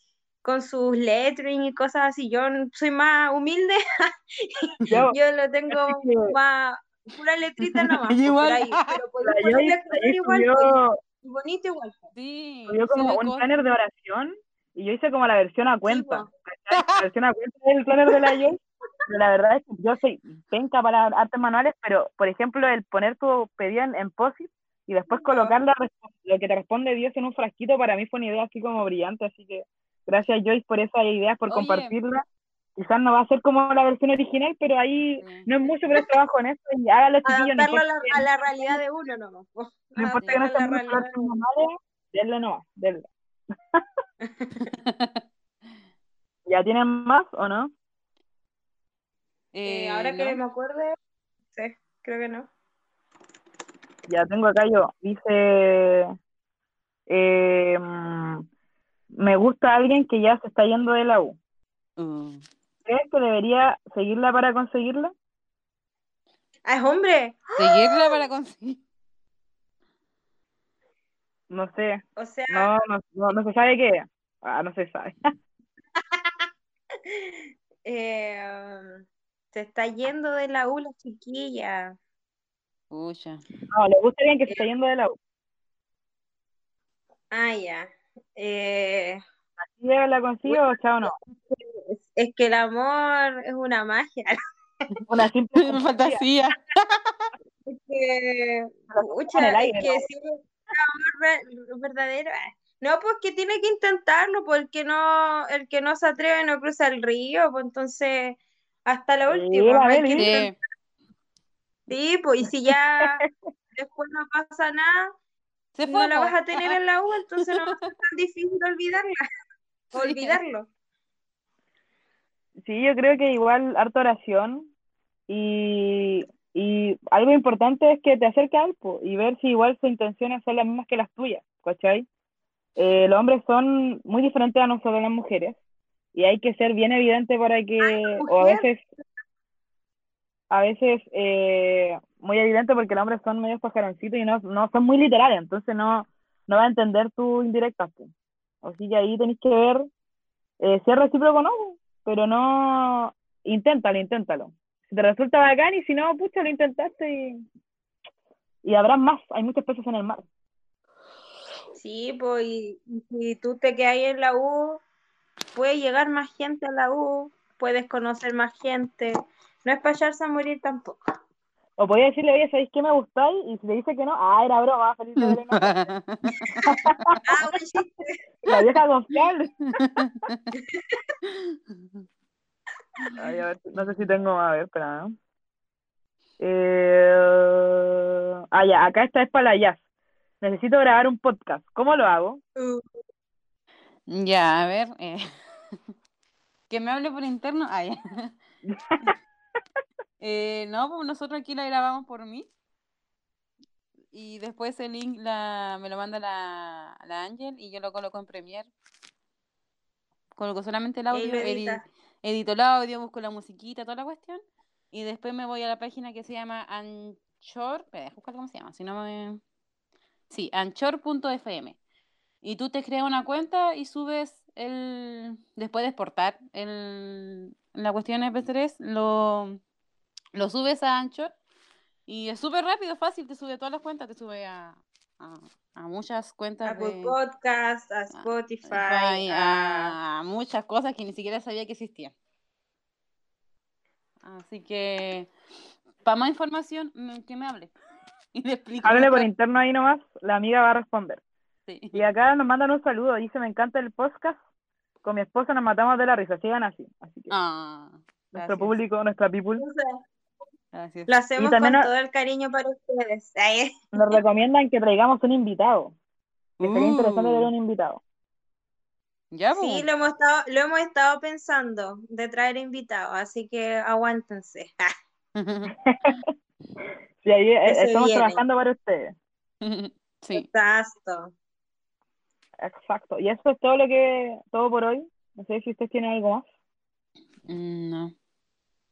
Speaker 4: con sus lettering y cosas así. Yo soy más humilde, (laughs)
Speaker 1: Yo,
Speaker 4: yo lo tengo más pura letrita (laughs) nomás,
Speaker 2: Yo igual.
Speaker 4: ahí, pero (laughs) color igual, po,
Speaker 1: subió,
Speaker 4: y bonito igual.
Speaker 2: Sí,
Speaker 1: subió como un planner de oración y yo hice como la versión a
Speaker 4: Sí,
Speaker 1: cuenta.
Speaker 4: po.
Speaker 1: ¿cachai? La versión a cuenta del planner de la Joyce. La verdad es que yo soy penca para artes manuales, pero por ejemplo, el poner tu pedido en, en POSIT y después colocar la lo que te responde Dios en un frasquito, para mí fue una idea así como brillante. Así que gracias, Joyce, por esa idea, por
Speaker 2: Oye.
Speaker 1: compartirla. Quizás no va a ser como la versión original, pero ahí
Speaker 2: Sí.
Speaker 1: no es mucho, pero trabajo en eso. Y hágalo, chiquillos, no
Speaker 4: a la,
Speaker 1: que-
Speaker 4: a la realidad de uno po.
Speaker 1: no importa que no estén las
Speaker 4: uno.
Speaker 1: manuales, denle nomás, denle. (laughs) ¿Ya tienen más o no?
Speaker 4: Eh,
Speaker 2: Eh,
Speaker 4: ahora que
Speaker 2: no.
Speaker 4: me acuerde, sí, creo que no.
Speaker 1: Ya tengo acá yo. Dice, eh, mm, me gusta alguien que ya se está yendo de la U.
Speaker 2: Uh,
Speaker 1: ¿Crees que debería seguirla para conseguirla?
Speaker 4: Ah, es hombre.
Speaker 2: Seguirla para conseguir.
Speaker 1: No sé.
Speaker 4: O sea,
Speaker 1: No, no, no, no se sabe qué. Ah, no se sabe. (laughs)
Speaker 4: eh, se está yendo de la U la chiquilla.
Speaker 2: Pucha.
Speaker 1: No, le gusta bien que se está yendo de la U.
Speaker 4: Ah, ya. Eh,
Speaker 1: Si la consigo, chao, no.
Speaker 4: es, es que el amor es una magia. (laughs)
Speaker 1: Una simple
Speaker 2: Una (laughs)
Speaker 1: fantasía.
Speaker 2: fantasía. (laughs)
Speaker 4: Es que,
Speaker 1: el
Speaker 4: es que
Speaker 1: ¿no?
Speaker 4: si un amor ver- verdadero. ah, No, pues que tiene que intentarlo, porque no, el que no se atreve no cruza el río, pues entonces hasta la última.
Speaker 2: Sí.
Speaker 4: Sí, pues, y si ya después no pasa nada,
Speaker 2: Se
Speaker 4: no la vas a tener en la U, entonces no va a ser tan difícil olvidarla, (laughs)
Speaker 2: Sí.
Speaker 4: olvidarlo.
Speaker 1: Sí, yo creo que igual harta oración y, y algo importante es que te acerques a él po, y ver si igual sus intenciones son las mismas que las tuyas, ¿cachai? Eh, los hombres son muy diferentes a nosotros las mujeres y hay que ser bien evidente para que, o a veces, a veces eh, muy evidente porque los hombres son medio pajaroncitos y no, no son muy literales, entonces no, no va a entender tu indirecta. Así que ahí tenéis que ver eh, si es recíproco o no, pero no, inténtalo, inténtalo. Si te resulta bacán y si no, pucha, lo intentaste y, y habrá más, hay muchos peces en el mar.
Speaker 4: Sí, pues, y, y si tú te quedas ahí en la U, puede llegar más gente a la U, puedes conocer más gente. No es para echarse a morir tampoco.
Speaker 1: O podía decirle, oye, ¿sabéis qué me gustáis? Y si te dice que no, ah, era broma, feliz de. (laughs)
Speaker 4: Ah, un chiste.
Speaker 1: La vieja confiable. Ay, a ver, no sé si tengo más, a ver, espera. ¿no? Eh... Ah, ya, acá esta es para la jazz. Necesito grabar un podcast. ¿Cómo lo hago?
Speaker 4: Uh,
Speaker 2: Ya, a ver. eh, (laughs) Que me hable por interno. Ah, ya. (laughs) Eh, no, pues nosotros aquí la grabamos por mí. Y después el link la, me lo manda la, la Ángel y yo lo coloco en Premiere. Coloco solamente el audio, edito el audio, busco la musiquita, toda la cuestión. Y después me voy a la página que se llama Anchor. Espera, buscar cómo se llama, si no me. Sí, anchor.fm. Y tú te creas una cuenta y subes el. Después de exportar el, la cuestión MP3, lo, lo subes a Anchor. Y es súper rápido, fácil, te sube a todas las cuentas, te sube a, a, a muchas cuentas
Speaker 4: Apple
Speaker 2: de
Speaker 4: Podcast, a Spotify,
Speaker 2: Spotify,
Speaker 4: a...
Speaker 2: a muchas cosas que ni siquiera sabía que existían. Así que, para más información, mm, que me hable. (laughs) Y le explico.
Speaker 1: Háblale por interno ahí nomás, la amiga va a responder.
Speaker 2: Sí.
Speaker 1: Y acá nos mandan un saludo, dice, me encanta el podcast. Con mi esposa nos matamos de la risa, sigan así. Así que
Speaker 2: Ah,
Speaker 1: nuestro público, nuestra people,
Speaker 2: gracias.
Speaker 4: Lo hacemos
Speaker 1: también
Speaker 4: con
Speaker 1: a-
Speaker 4: todo el cariño para ustedes. Ay,
Speaker 1: nos recomiendan que traigamos un invitado. Que sería interesante tener
Speaker 2: Uh,
Speaker 1: un invitado.
Speaker 2: ya,
Speaker 4: Sí,
Speaker 2: pues.
Speaker 4: lo hemos estado, lo hemos estado pensando de traer invitados, así que aguántense. (laughs) (laughs)
Speaker 1: Sí, ahí eh, estamos
Speaker 4: viene.
Speaker 1: trabajando para ustedes. (laughs)
Speaker 2: Sí.
Speaker 4: Exacto.
Speaker 1: Exacto. Y eso es todo lo que, todo por hoy. No sé si ustedes tienen algo más.
Speaker 2: Mm, No.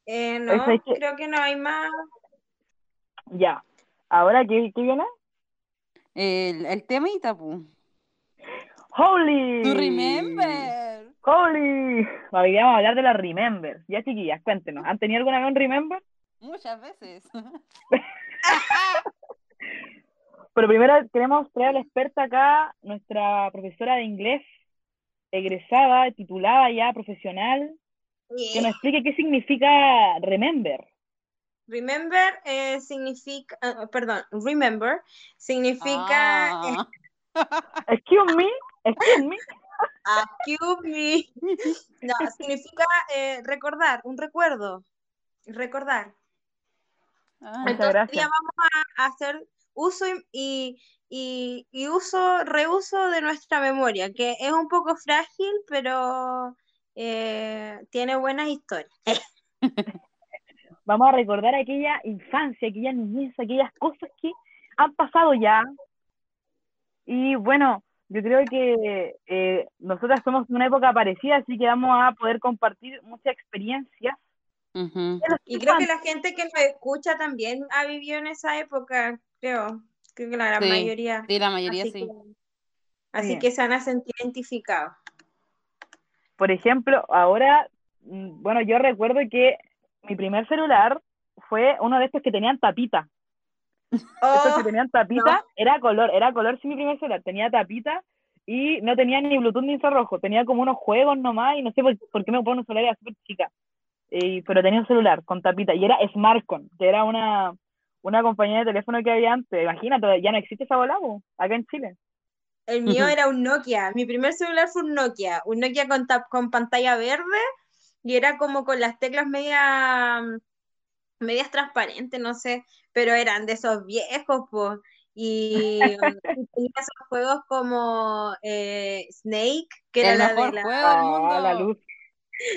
Speaker 4: Eh, no, creo que no hay más.
Speaker 1: Ya. Ahora, ¿qué, qué viene?
Speaker 2: El, el temita, pues.
Speaker 1: ¡Holy!
Speaker 2: To remember.
Speaker 1: ¡Holy! Hoy vamos a hablar de la Remember. Ya, chiquillas, cuéntenos. ¿Han tenido alguna vez un Remember?
Speaker 2: Muchas veces. (laughs)
Speaker 1: Pero primero queremos traer a la experta acá, nuestra profesora de inglés, egresada, titulada ya, profesional, que nos explique qué significa Remember.
Speaker 4: Remember eh, significa, ah, perdón, remember significa eh,
Speaker 2: Ah.
Speaker 1: Excuse me, excuse me.
Speaker 4: excuse me. No, significa eh, recordar, un recuerdo. Recordar.
Speaker 2: Ah.
Speaker 1: Muchas
Speaker 4: Entonces, hoy día vamos a hacer uso y, y, y uso, reuso de nuestra memoria, que es un poco frágil, pero eh, tiene buenas historias. (laughs)
Speaker 1: Vamos a recordar aquella infancia, aquella niñez, aquellas cosas que han pasado ya. Y bueno, yo creo que eh, nosotras somos de una época parecida, así que vamos a poder compartir muchas experiencias
Speaker 2: Ujú.
Speaker 4: Y creo que la gente que nos escucha también ha vivido en esa época, creo. Creo que la gran
Speaker 2: Sí,
Speaker 4: mayoría.
Speaker 2: Sí, la mayoría
Speaker 4: Así
Speaker 2: sí.
Speaker 4: que, así
Speaker 1: Sí.
Speaker 4: que se van a sentir identificados.
Speaker 1: Por ejemplo, ahora, mm, bueno, yo recuerdo que mi primer celular fue uno de estos que tenían tapita. Estos
Speaker 4: Oh,
Speaker 1: que tenían tapita, era color, era color sí mi primer celular, tenía tapita y no tenía ni Bluetooth ni infrarrojo, tenía como unos juegos nomás y no sé por, por qué me compré una celular, era súper chica. Eh, pero tenía un celular con tapita y era Smartcon, que era una, una compañía de teléfono que había antes. Imagínate, ya no existe esa bola, acá en Chile.
Speaker 4: el mío era un Nokia. Mi primer celular fue un Nokia. Un Nokia con, tap- con pantalla verde y era como con las teclas media, medias transparentes, no sé, pero eran de esos viejos, pues. Y, y (laughs) tenía esos juegos como eh, Snake, que era
Speaker 2: El
Speaker 4: la de la,
Speaker 2: juego del
Speaker 1: Ah, la luz.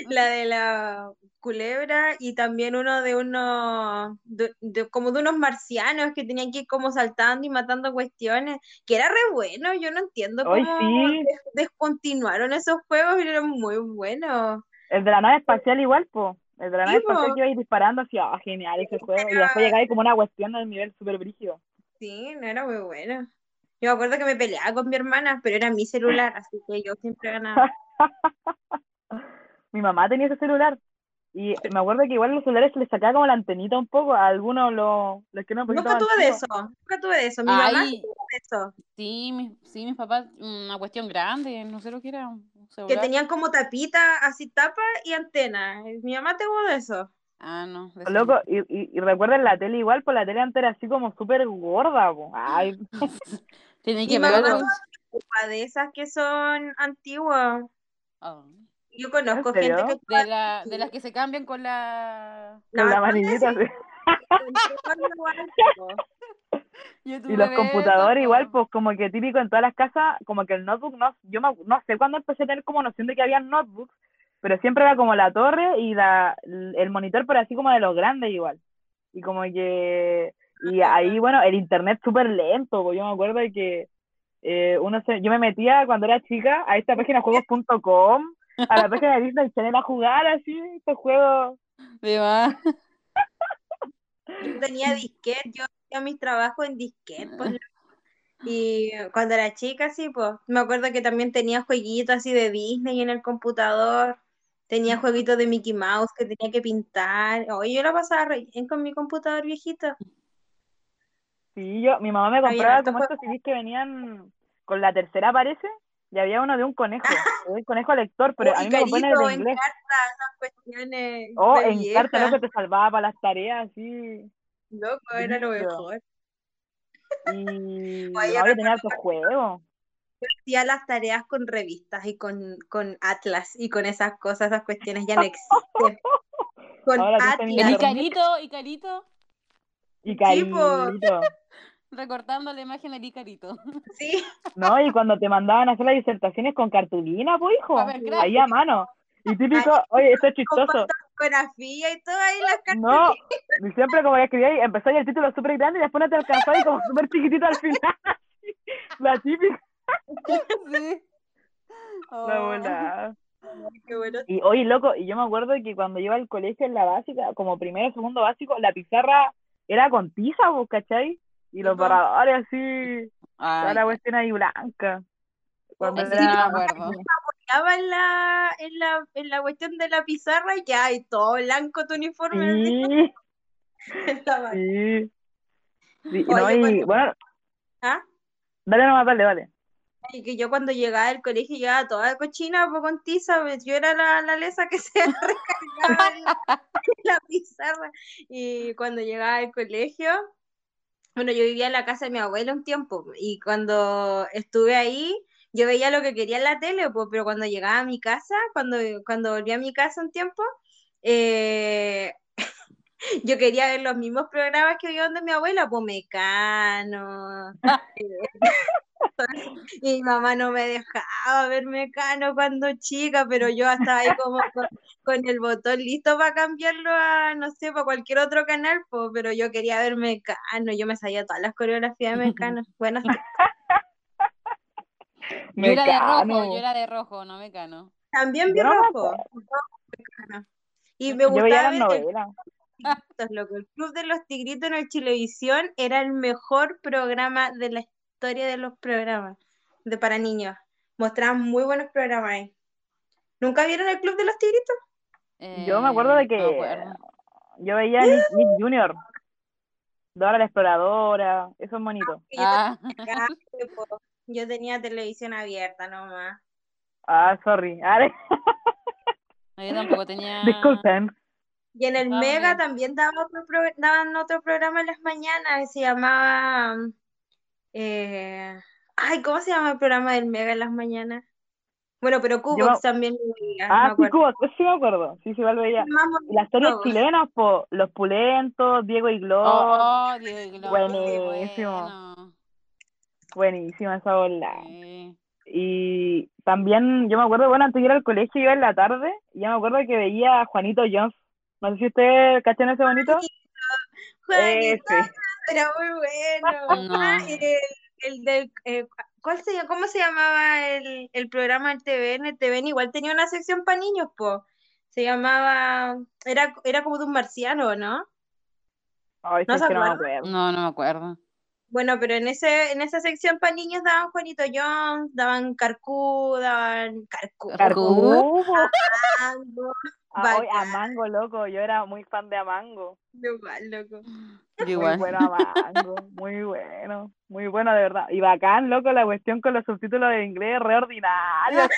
Speaker 4: La de la culebra y también uno de unos de- de- como de unos marcianos que tenían que ir como saltando y matando cuestiones, que era re bueno, yo no entiendo cómo
Speaker 1: sí.
Speaker 4: des- descontinuaron esos juegos y eran muy buenos.
Speaker 1: El de la nave espacial igual, po. El de la nave
Speaker 4: Sí, po.
Speaker 1: espacial que iba a ir disparando así, ah, genial ese juego. Y
Speaker 4: Era-
Speaker 1: después llegaba como una cuestión del nivel súper brígido.
Speaker 4: Sí, no era muy bueno. Yo me acuerdo que me peleaba con mi hermana, pero era mi celular, así que yo siempre ganaba. (laughs)
Speaker 1: Mi mamá tenía ese celular. Y me acuerdo que igual los celulares se les sacaba como la antenita un poco, a algunos los, los que poquito
Speaker 4: Nunca tuve de eso, nunca tuve de eso. Mi mamá
Speaker 2: Ay,
Speaker 4: tuvo de eso,
Speaker 2: sí, mis, sí, mis papás, una cuestión grande, no sé lo que era, un
Speaker 4: que tenían como tapita, así tapa y antena. Mi mamá tuvo de eso.
Speaker 2: Ah, no, de eso
Speaker 1: Loco, y, y, y recuerden la tele igual, pues la tele antes era así como súper gorda, po. Ay, (laughs)
Speaker 2: no. Tiene que
Speaker 4: ocupa de esas que son antiguas.
Speaker 2: Oh.
Speaker 4: Yo conozco gente que
Speaker 2: De, la, de las que se cambian con la...
Speaker 1: con la manillita
Speaker 4: sí. (laughs)
Speaker 1: Y los computadores igual, pues como que típico en todas las casas, como que el notebook, no, yo me- no sé cuándo empecé a tener como noción de que había notebooks, pero siempre era como la torre y la, el monitor, pero así como de los grandes igual. Y como que, y ahí, bueno, el internet súper lento, pues yo me acuerdo de que eh, uno se, yo me metía cuando era chica a esta página juegos.com, a la página de Disney Channel a jugar así, estos juegos.
Speaker 2: De más.
Speaker 4: Yo tenía disquete, yo hacía mis trabajos en disquete. pues, y cuando era chica, sí, pues me acuerdo que también tenía jueguitos así de Disney en el computador. Tenía jueguitos de Mickey Mouse que tenía que pintar. Oye, yo la pasaba re bien con mi computador viejito.
Speaker 1: Sí, yo, mi mamá me compraba como estos CDs que venían con la tercera parece, y había uno de un conejo, (laughs) un conejo lector, pero
Speaker 4: Oh,
Speaker 1: a
Speaker 4: y
Speaker 1: mí me lo ponen
Speaker 4: Carito,
Speaker 1: en
Speaker 4: en
Speaker 1: inglés.
Speaker 4: cartas, esas cuestiones
Speaker 1: O
Speaker 4: re
Speaker 1: en carta,
Speaker 4: viejas.
Speaker 1: loco, te salvaba para las tareas, así.
Speaker 4: Loco, era lo mejor.
Speaker 1: Y (laughs) yo tenía hartos juegos.
Speaker 4: Hacía las tareas con revistas y con, con Atlas y con esas cosas, esas cuestiones ya no existen. (laughs) Con
Speaker 1: Ahora en
Speaker 4: Atlas.
Speaker 2: Icarito, Icarito,
Speaker 1: Y
Speaker 4: Sí, po.
Speaker 1: carito.
Speaker 2: Recortando la imagen del Icarito. (laughs)
Speaker 4: sí.
Speaker 1: No, y cuando te mandaban a hacer las disertaciones con cartulina, pues, hijo. Ahí a mano. Y típico, oye, esto es
Speaker 4: Con
Speaker 1: chistoso.
Speaker 4: fotografía y todo ahí las cartas.
Speaker 1: No, y siempre como que escribía ahí, empezó ahí el título súper grande y después no te alcanzó y como súper chiquitito al final. (laughs) La típica,
Speaker 2: Sí. (laughs)
Speaker 1: la
Speaker 2: Oh.
Speaker 1: volada.
Speaker 4: Qué bueno.
Speaker 1: Y oye, loco, y yo me acuerdo que cuando iba al colegio en la básica, como primero, segundo básico, la pizarra era con tiza, vos, ¿cachai? Y los borradores así, toda la cuestión ahí blanca. Cuando
Speaker 2: sí
Speaker 1: era
Speaker 2: me acuerdo.
Speaker 4: Estaba en la, en la, en la cuestión de la pizarra y ya, y todo blanco tu uniforme.
Speaker 1: Sí,
Speaker 4: Estaba- (laughs)
Speaker 1: sí. Sí,
Speaker 4: Oye,
Speaker 1: no, y
Speaker 4: cuando-
Speaker 1: bueno,
Speaker 4: ¿Ah?
Speaker 1: dale nomás, dale, dale.
Speaker 4: Y que yo cuando llegaba del colegio llegaba toda cochina pues, con tiza, pues, yo era la, la lesa que (laughs) se recargaba en la, en la pizarra. Y cuando llegaba al colegio, bueno, yo vivía en la casa de mi abuela un tiempo, y cuando estuve ahí, yo veía lo que quería en la tele, pues, pero cuando llegaba a mi casa, cuando, cuando volví a mi casa un tiempo, eh, (laughs) yo quería ver los mismos programas que veía donde mi abuela, pues Mecano. (laughs) (laughs) Y mi mamá no me dejaba ver Mecano cuando chica, pero yo estaba ahí como (laughs) con, con el botón listo para cambiarlo a, no sé, para cualquier otro canal, pues, pero yo quería ver Mecano, yo me sabía todas las coreografías de Mecano. (laughs) Buenas
Speaker 2: Yo era de rojo, yo era de rojo, no mecano.
Speaker 4: También vi
Speaker 1: no
Speaker 4: rojo. Mecano. Y me gustaba ver. El Club de los Tigritos en el Chilevisión era el mejor programa de la historia de los programas de para niños. Mostraban muy buenos programas ahí. ¿Nunca vieron el Club de los Tigritos?
Speaker 1: Yo me acuerdo de
Speaker 2: Eh, no
Speaker 1: que
Speaker 2: acuerdo.
Speaker 1: yo veía a Nick, Nick Jr., Dora la Exploradora, eso es bonito.
Speaker 4: Yo,
Speaker 2: Ah,
Speaker 4: tenía po. Yo tenía televisión abierta nomás.
Speaker 1: Ah, sorry. Ah,
Speaker 2: yo tampoco tenía.
Speaker 1: disculpen.
Speaker 4: Y en el
Speaker 2: Ah,
Speaker 4: Mega también daba otro pro- daban otro programa en las mañanas que se llamaba. Eh, Ay, ¿cómo se llama el programa del Mega en las mañanas? Bueno, pero Cubox también lo veía,
Speaker 1: Ah, sí,
Speaker 4: acuerdo.
Speaker 1: Cuba, sí me acuerdo. Sí, sí, igual veía. Y las series chilenas, po, Los Pulentos, Diego y Glor,
Speaker 2: Oh, Diego y Glor,
Speaker 1: Buenísimo.
Speaker 2: bueno.
Speaker 1: buenísima esa bola.
Speaker 2: Sí.
Speaker 1: Y también, yo me acuerdo, bueno, antes de ir al colegio iba en la tarde, y yo me acuerdo que veía a Juanito Jones. No sé si ustedes cachan ese bonito.
Speaker 4: Juanito,
Speaker 1: Ese.
Speaker 4: Era muy bueno. (laughs)
Speaker 2: No.
Speaker 4: Ah, el, el del, eh, ¿cuál se, llama- ¿Cómo se llamaba el, el programa del TVN? El TVN igual tenía una sección para niños, po. Se llamaba, era, era como de un marciano, ¿no?
Speaker 1: Ay,
Speaker 4: ¿No
Speaker 1: sí,
Speaker 4: se
Speaker 1: no me acuerdo.
Speaker 2: No, no me acuerdo.
Speaker 4: Bueno, pero en ese, en esa sección para niños daban Juanito Jones, daban Carcú, daban Carcú,
Speaker 1: Carcú.
Speaker 4: Mango,
Speaker 1: Ah, a
Speaker 4: Bacán.
Speaker 1: Mango, loco. Yo era muy fan de Amango.
Speaker 4: igual, loco.
Speaker 2: Yo
Speaker 1: Muy bueno Amango. Muy bueno. Muy bueno, de verdad. Y bacán, loco, la cuestión con los subtítulos de inglés, re ordinario.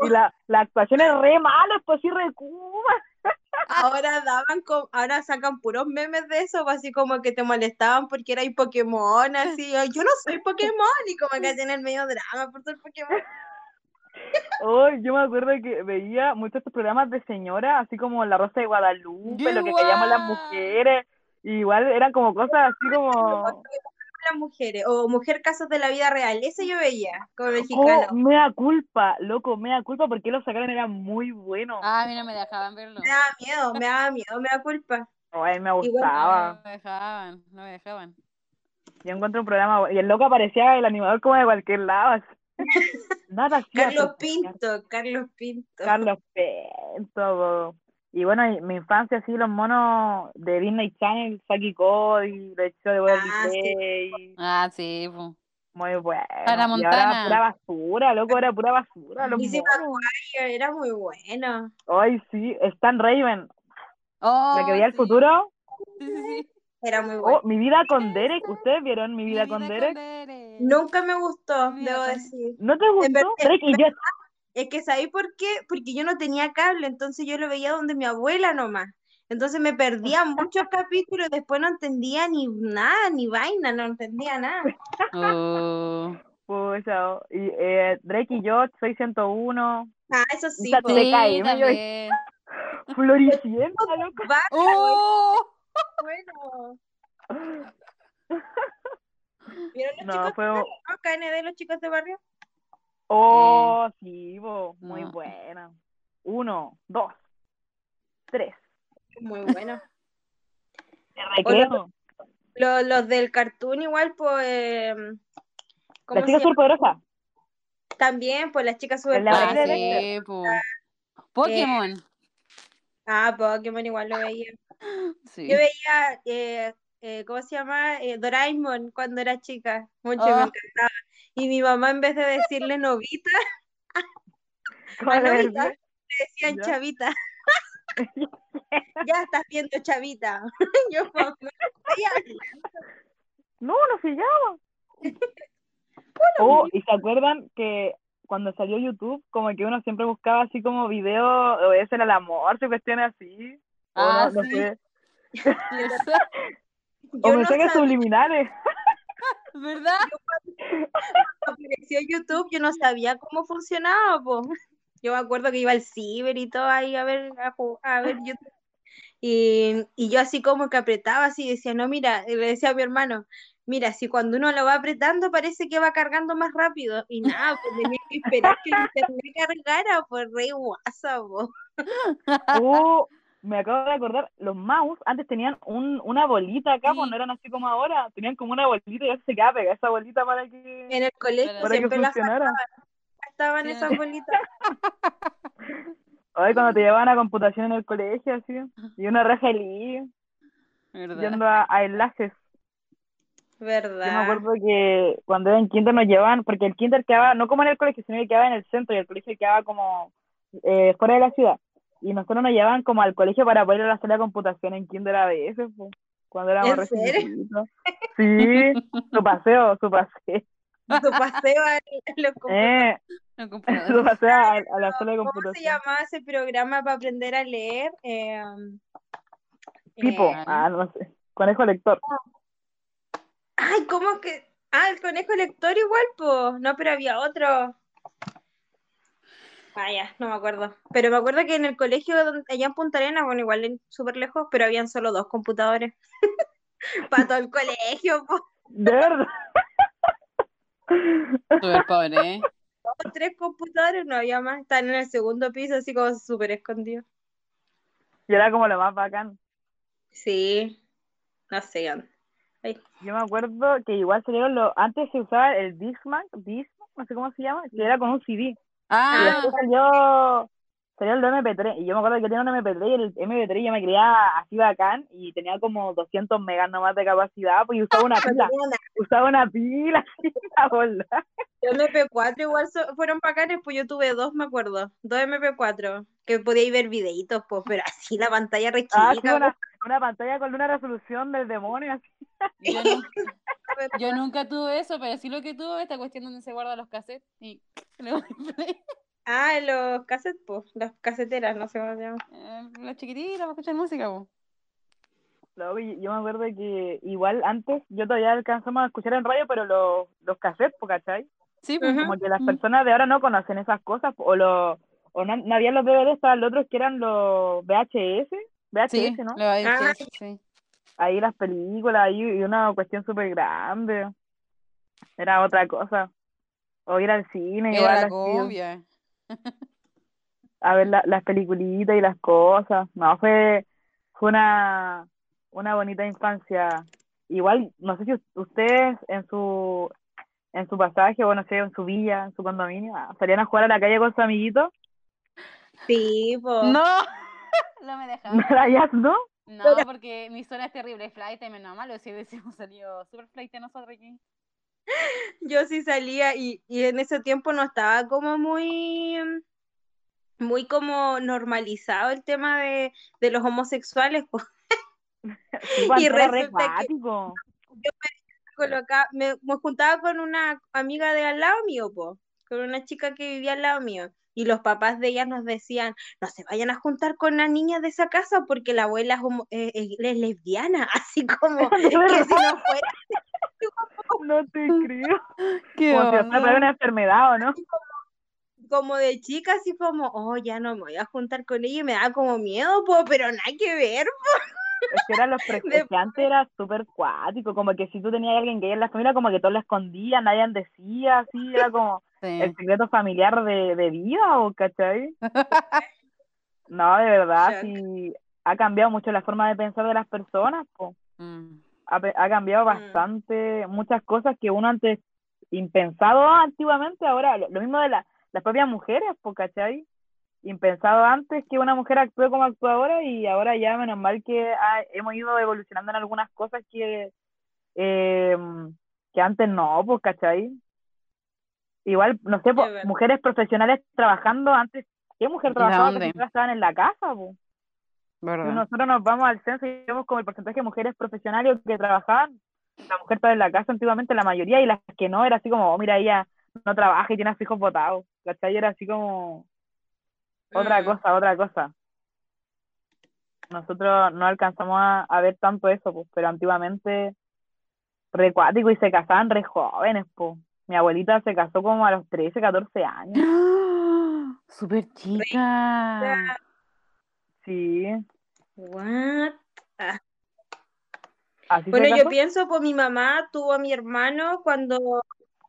Speaker 1: Y la, la actuación es re mala, pues sí, re.
Speaker 4: Ahora daban, co- ahora sacan puros memes de eso, pues, así como que te molestaban porque erais Pokémon, así, "Ay, yo no soy Pokémon, y como que hacen el medio drama por ser Pokémon.
Speaker 1: Oh, yo me acuerdo que veía muchos estos programas de señora, así como La Rosa de Guadalupe, lo que callamos las mujeres. y igual eran como cosas así como.
Speaker 4: Las mujeres, o Mujer Casos de la Vida Real, ese yo veía, como
Speaker 1: Oh,
Speaker 4: mexicano.
Speaker 1: mea culpa, loco, mea culpa, porque lo sacaron, era muy bueno.
Speaker 2: Ah, a mí no me dejaban verlo.
Speaker 4: Me daba miedo, me daba miedo, me da culpa.
Speaker 1: Ay, me
Speaker 4: Igual-
Speaker 1: gustaba.
Speaker 2: No me dejaban, no me dejaban.
Speaker 1: Yo encontré un programa, y el loco aparecía el animador como de cualquier lado. así. Nada
Speaker 4: Carlos. Pinto, Carlos Pinto.
Speaker 1: Carlos Pinto. Y bueno, y mi infancia, así, los monos de Disney Channel, Saki Cody, los hechizos de Walt
Speaker 4: Ah, sí.
Speaker 2: Ah, sí, pues.
Speaker 1: Muy bueno.
Speaker 2: Hannah
Speaker 1: Y ahora
Speaker 2: Montana.
Speaker 1: pura basura, loco, era pura basura. Los.
Speaker 4: McGuire era muy bueno.
Speaker 1: Ay, sí, Stan Raven,
Speaker 2: Oh,
Speaker 1: la que veía el
Speaker 2: sí.
Speaker 1: futuro.
Speaker 2: Sí, sí, sí.
Speaker 4: Era muy
Speaker 1: Oh,
Speaker 4: bueno.
Speaker 1: mi vida con Derek. ¿Ustedes vieron mi vida con Derek?
Speaker 2: Derek.
Speaker 4: Nunca me gustó,
Speaker 2: Mi vida
Speaker 4: debo
Speaker 2: con-
Speaker 4: decir.
Speaker 1: ¿No te gustó?
Speaker 4: verdad-
Speaker 1: Drake y yo.
Speaker 4: Es que ¿sabéis por qué? Porque yo no tenía cable, entonces yo lo veía donde mi abuela nomás. Entonces me perdía (laughs) muchos capítulos y después no entendía ni nada, ni vaina, no entendía nada.
Speaker 2: Oh. (laughs)
Speaker 1: Oh, y eh, Drake y yo, soy 101.
Speaker 4: Ah, eso sí, po.
Speaker 1: te
Speaker 2: Sí, también. (laughs)
Speaker 1: Floricienta, loco.
Speaker 4: Va,
Speaker 2: Oh.
Speaker 4: Bueno. (laughs) ¿Vieron los
Speaker 1: No,
Speaker 4: chicos
Speaker 1: fue.
Speaker 4: de barrio? KND, los chicos de barrio?
Speaker 1: Oh, sí, bo, muy
Speaker 2: No.
Speaker 1: buena. Uno, dos, tres.
Speaker 4: Muy bueno.
Speaker 1: Te recreo.
Speaker 4: Los, los del cartoon igual, pues... eh, ¿Cómo
Speaker 1: La chica superpoderosa.
Speaker 4: También, pues las chicas
Speaker 1: de
Speaker 2: Ah,
Speaker 4: superpoderosas.
Speaker 2: sí, pues. Pokémon.
Speaker 4: Ah, Pokémon igual lo veía. (gasps)
Speaker 2: Sí.
Speaker 4: Yo veía, eh, eh, ¿cómo se llama? Eh, Doraemon cuando era chica. Mucho, me
Speaker 2: Oh.
Speaker 4: encantaba. Y mi mamá, en vez de decirle novita, (laughs)
Speaker 1: ¿Cómo
Speaker 4: a novita, le decían
Speaker 1: Ya.
Speaker 4: chavita. (laughs) ya estás viendo chavita. (laughs) Yo, "Ay,
Speaker 1: No, no se llama. Oh, y se acuerdan que cuando salió YouTube, como que uno siempre buscaba así como videos, o ese era el amor, o cuestiones así.
Speaker 2: Ah,
Speaker 1: no, no sé. (laughs) (laughs) O
Speaker 4: no
Speaker 1: mensajes
Speaker 4: sabía,
Speaker 1: subliminales. (laughs)
Speaker 2: ¿Verdad?
Speaker 4: apareció YouTube, yo no sabía cómo funcionaba, po. Yo me acuerdo que iba al ciber y todo ahí a ver, a, ju- a ver YouTube. Y, y yo así como que apretaba así, decía, no, mira, y le decía a mi hermano, mira, si cuando uno lo va apretando parece que va cargando más rápido. Y nada, pues tenía que esperar que internet cargara, pues re guasa, po.
Speaker 1: Oh, (laughs) me acabo de acordar, los mouse antes tenían un, una bolita acá, pues
Speaker 2: Sí.
Speaker 1: no eran así como ahora, tenían como una bolita y se quedaba pegada esa bolita para que,
Speaker 4: En el colegio
Speaker 2: Para
Speaker 1: que
Speaker 4: siempre las
Speaker 1: funcionara.
Speaker 4: estaban
Speaker 2: Sí.
Speaker 4: esas bolitas. (laughs)
Speaker 1: Ay, cuando te llevaban a computación en el colegio, así, y una raja
Speaker 2: ¿Verdad?
Speaker 1: yendo a, a enlaces. Yo me
Speaker 4: ¿Verdad?
Speaker 1: acuerdo que cuando era en kinder nos llevaban, porque el kinder quedaba, no como en el colegio, sino que quedaba en el centro y el colegio quedaba como eh, fuera de la ciudad. Y nosotros nos llevaban como al colegio para poder ir a la sala de computación en kinder a veces, po, cuando éramos
Speaker 4: ¿En
Speaker 1: recién
Speaker 4: serio?
Speaker 1: Sí, su paseo, su paseo. (laughs)
Speaker 4: Tu paseo a los
Speaker 1: Eh, (laughs)
Speaker 2: No
Speaker 1: su (laughs)
Speaker 2: computador.
Speaker 1: paseo a, a la sala de
Speaker 4: ¿Cómo se llamaba ese programa para aprender a leer? Eh,
Speaker 1: Pipo,
Speaker 4: eh,
Speaker 1: ah, no sé, conejo lector.
Speaker 4: ay, ¿cómo que? Ah, el conejo lector igual, pues. No, pero había otro. Vaya, no me acuerdo. Pero me acuerdo que en el colegio donde, allá en Punta Arenas, bueno, igual súper lejos, pero habían solo dos computadores. (laughs) Para todo el colegio, po.
Speaker 1: De verdad.
Speaker 2: Súper pobre, ¿eh?
Speaker 4: Dos, tres computadores, no había más. Estaban en el segundo piso, así como súper escondidos.
Speaker 1: Y era como lo más bacán.
Speaker 4: Sí, no sé. Ay,
Speaker 1: Yo me acuerdo que igual salieron los, antes se usaba el Discman, Discman, no sé cómo se llama, que era con un CD. Y
Speaker 2: Ah,
Speaker 1: después salió, salió el MP3. Y yo me acuerdo que tenía un MP3 y el MP3 yo me creía así bacán y tenía como 200 megas nomás de capacidad, pues y usaba una (laughs) pila, usaba una pila (laughs) así, la bola.
Speaker 4: Los MP4 igual so- fueron bacanes, pues yo tuve dos, me acuerdo, dos MP4, que podíais ver videitos, pues, pero así la pantalla re
Speaker 1: Ah, sí,
Speaker 4: chica,
Speaker 1: una, una pantalla con una resolución del demonio, así.
Speaker 2: yo, (laughs) nu-
Speaker 4: pues.
Speaker 2: yo nunca tuve eso, pero sí lo que tuve esta cuestión donde se guardan los cassettes y play.
Speaker 4: Ah, los cassettes, pues, las caseteras, no sé cómo se llaman.
Speaker 2: Eh, Las chiquititas para escuchar música, po.
Speaker 1: Luego, yo me acuerdo que igual antes yo todavía alcanzamos a escuchar en radio, pero los, los cassettes, ¿cachai?
Speaker 2: Sí, pues.
Speaker 1: Como que las
Speaker 2: Mm.
Speaker 1: personas de ahora no conocen esas cosas, o los o no, no había los DVD, estaban los otros que eran los VHS, VHS,
Speaker 2: Sí,
Speaker 1: ¿no?
Speaker 2: lo va a
Speaker 4: Ah.
Speaker 2: sí.
Speaker 1: Ahí las películas, ahí y una cuestión súper grande. Era otra cosa. O ir al cine, igual
Speaker 2: Era la
Speaker 1: así,
Speaker 2: cumbia.
Speaker 1: A ver la- las peliculitas y las cosas. No, fue, fue una, una bonita infancia. Igual, no sé si us- ustedes en su en su pasaje, o no sé, en su villa, en su condominio, ah, salían a jugar a la calle con sus amiguitos.
Speaker 4: Sí, pues.
Speaker 2: No, (laughs) no me dejaban.
Speaker 1: ¿Rayas, no?
Speaker 2: No, porque mi zona es terrible, flight, y menos malo, si hubiésemos salido super flight nosotros aquí. (laughs)
Speaker 4: Yo sí salía y, y en ese tiempo no estaba como muy, muy como normalizado el tema de, de los homosexuales, pues. (laughs) Y resulta que-
Speaker 1: cuático.
Speaker 4: Coloca- me, me juntaba con una amiga de al lado mío, po, con una chica que vivía al lado mío. Y los papás de ellas nos decían, no se vayan a juntar con la niña de esa casa porque la abuela es, homo- eh, eh, es lesbiana, (laughs) así como que si no fuera
Speaker 1: no te (laughs) creo.
Speaker 2: ¿Qué
Speaker 1: Como si fuera una enfermedad, ¿o no?
Speaker 4: como de chica, así como, oh, ya no me voy a juntar con ella y me da como miedo, po, pero nada que ver.
Speaker 1: Es que eran los pre- es que antes era súper cuático, como que si tú tenías a alguien gay en la familia, como que todos lo escondían, nadie decía, así, era (laughs) como el secreto familiar de, de vida, ¿o cachai? (laughs) No, de verdad, sí, ha cambiado mucho la forma de pensar de las personas, po.
Speaker 2: Mm.
Speaker 1: Ha, ha cambiado
Speaker 4: Mm.
Speaker 1: bastante, muchas cosas que uno antes impensado antiguamente, ahora lo, lo mismo de la, las propias mujeres, po, ¿cachai? Impensado antes que una mujer actúe como actúa ahora y ahora ya menos mal que ha- hemos ido evolucionando en algunas cosas que, eh, que antes no, pues, ¿cachai? Igual, no sé, mujeres profesionales trabajando antes, ¿qué mujer trabajaba? todas estaban en la casa, pues.
Speaker 2: ¿Verdad?
Speaker 1: nosotros nos vamos al censo y vemos como el porcentaje de mujeres profesionales que trabajaban, la mujer estaba en la casa antiguamente, la mayoría, y las que no, era así como, oh, mira, ella no trabaja y tiene a sus hijos votados, ¿cachai? Era así como otra
Speaker 4: Mm.
Speaker 1: cosa, otra cosa. Nosotros no alcanzamos a, a ver tanto eso, pues, pero antiguamente recuático y se casaban re jóvenes, pues. Mi abuelita se casó como a los 13, 14 años.
Speaker 2: ¡Ah! Súper chica.
Speaker 1: Sí,
Speaker 4: What?
Speaker 1: así
Speaker 4: Bueno, yo pienso, pues mi mamá tuvo a mi hermano cuando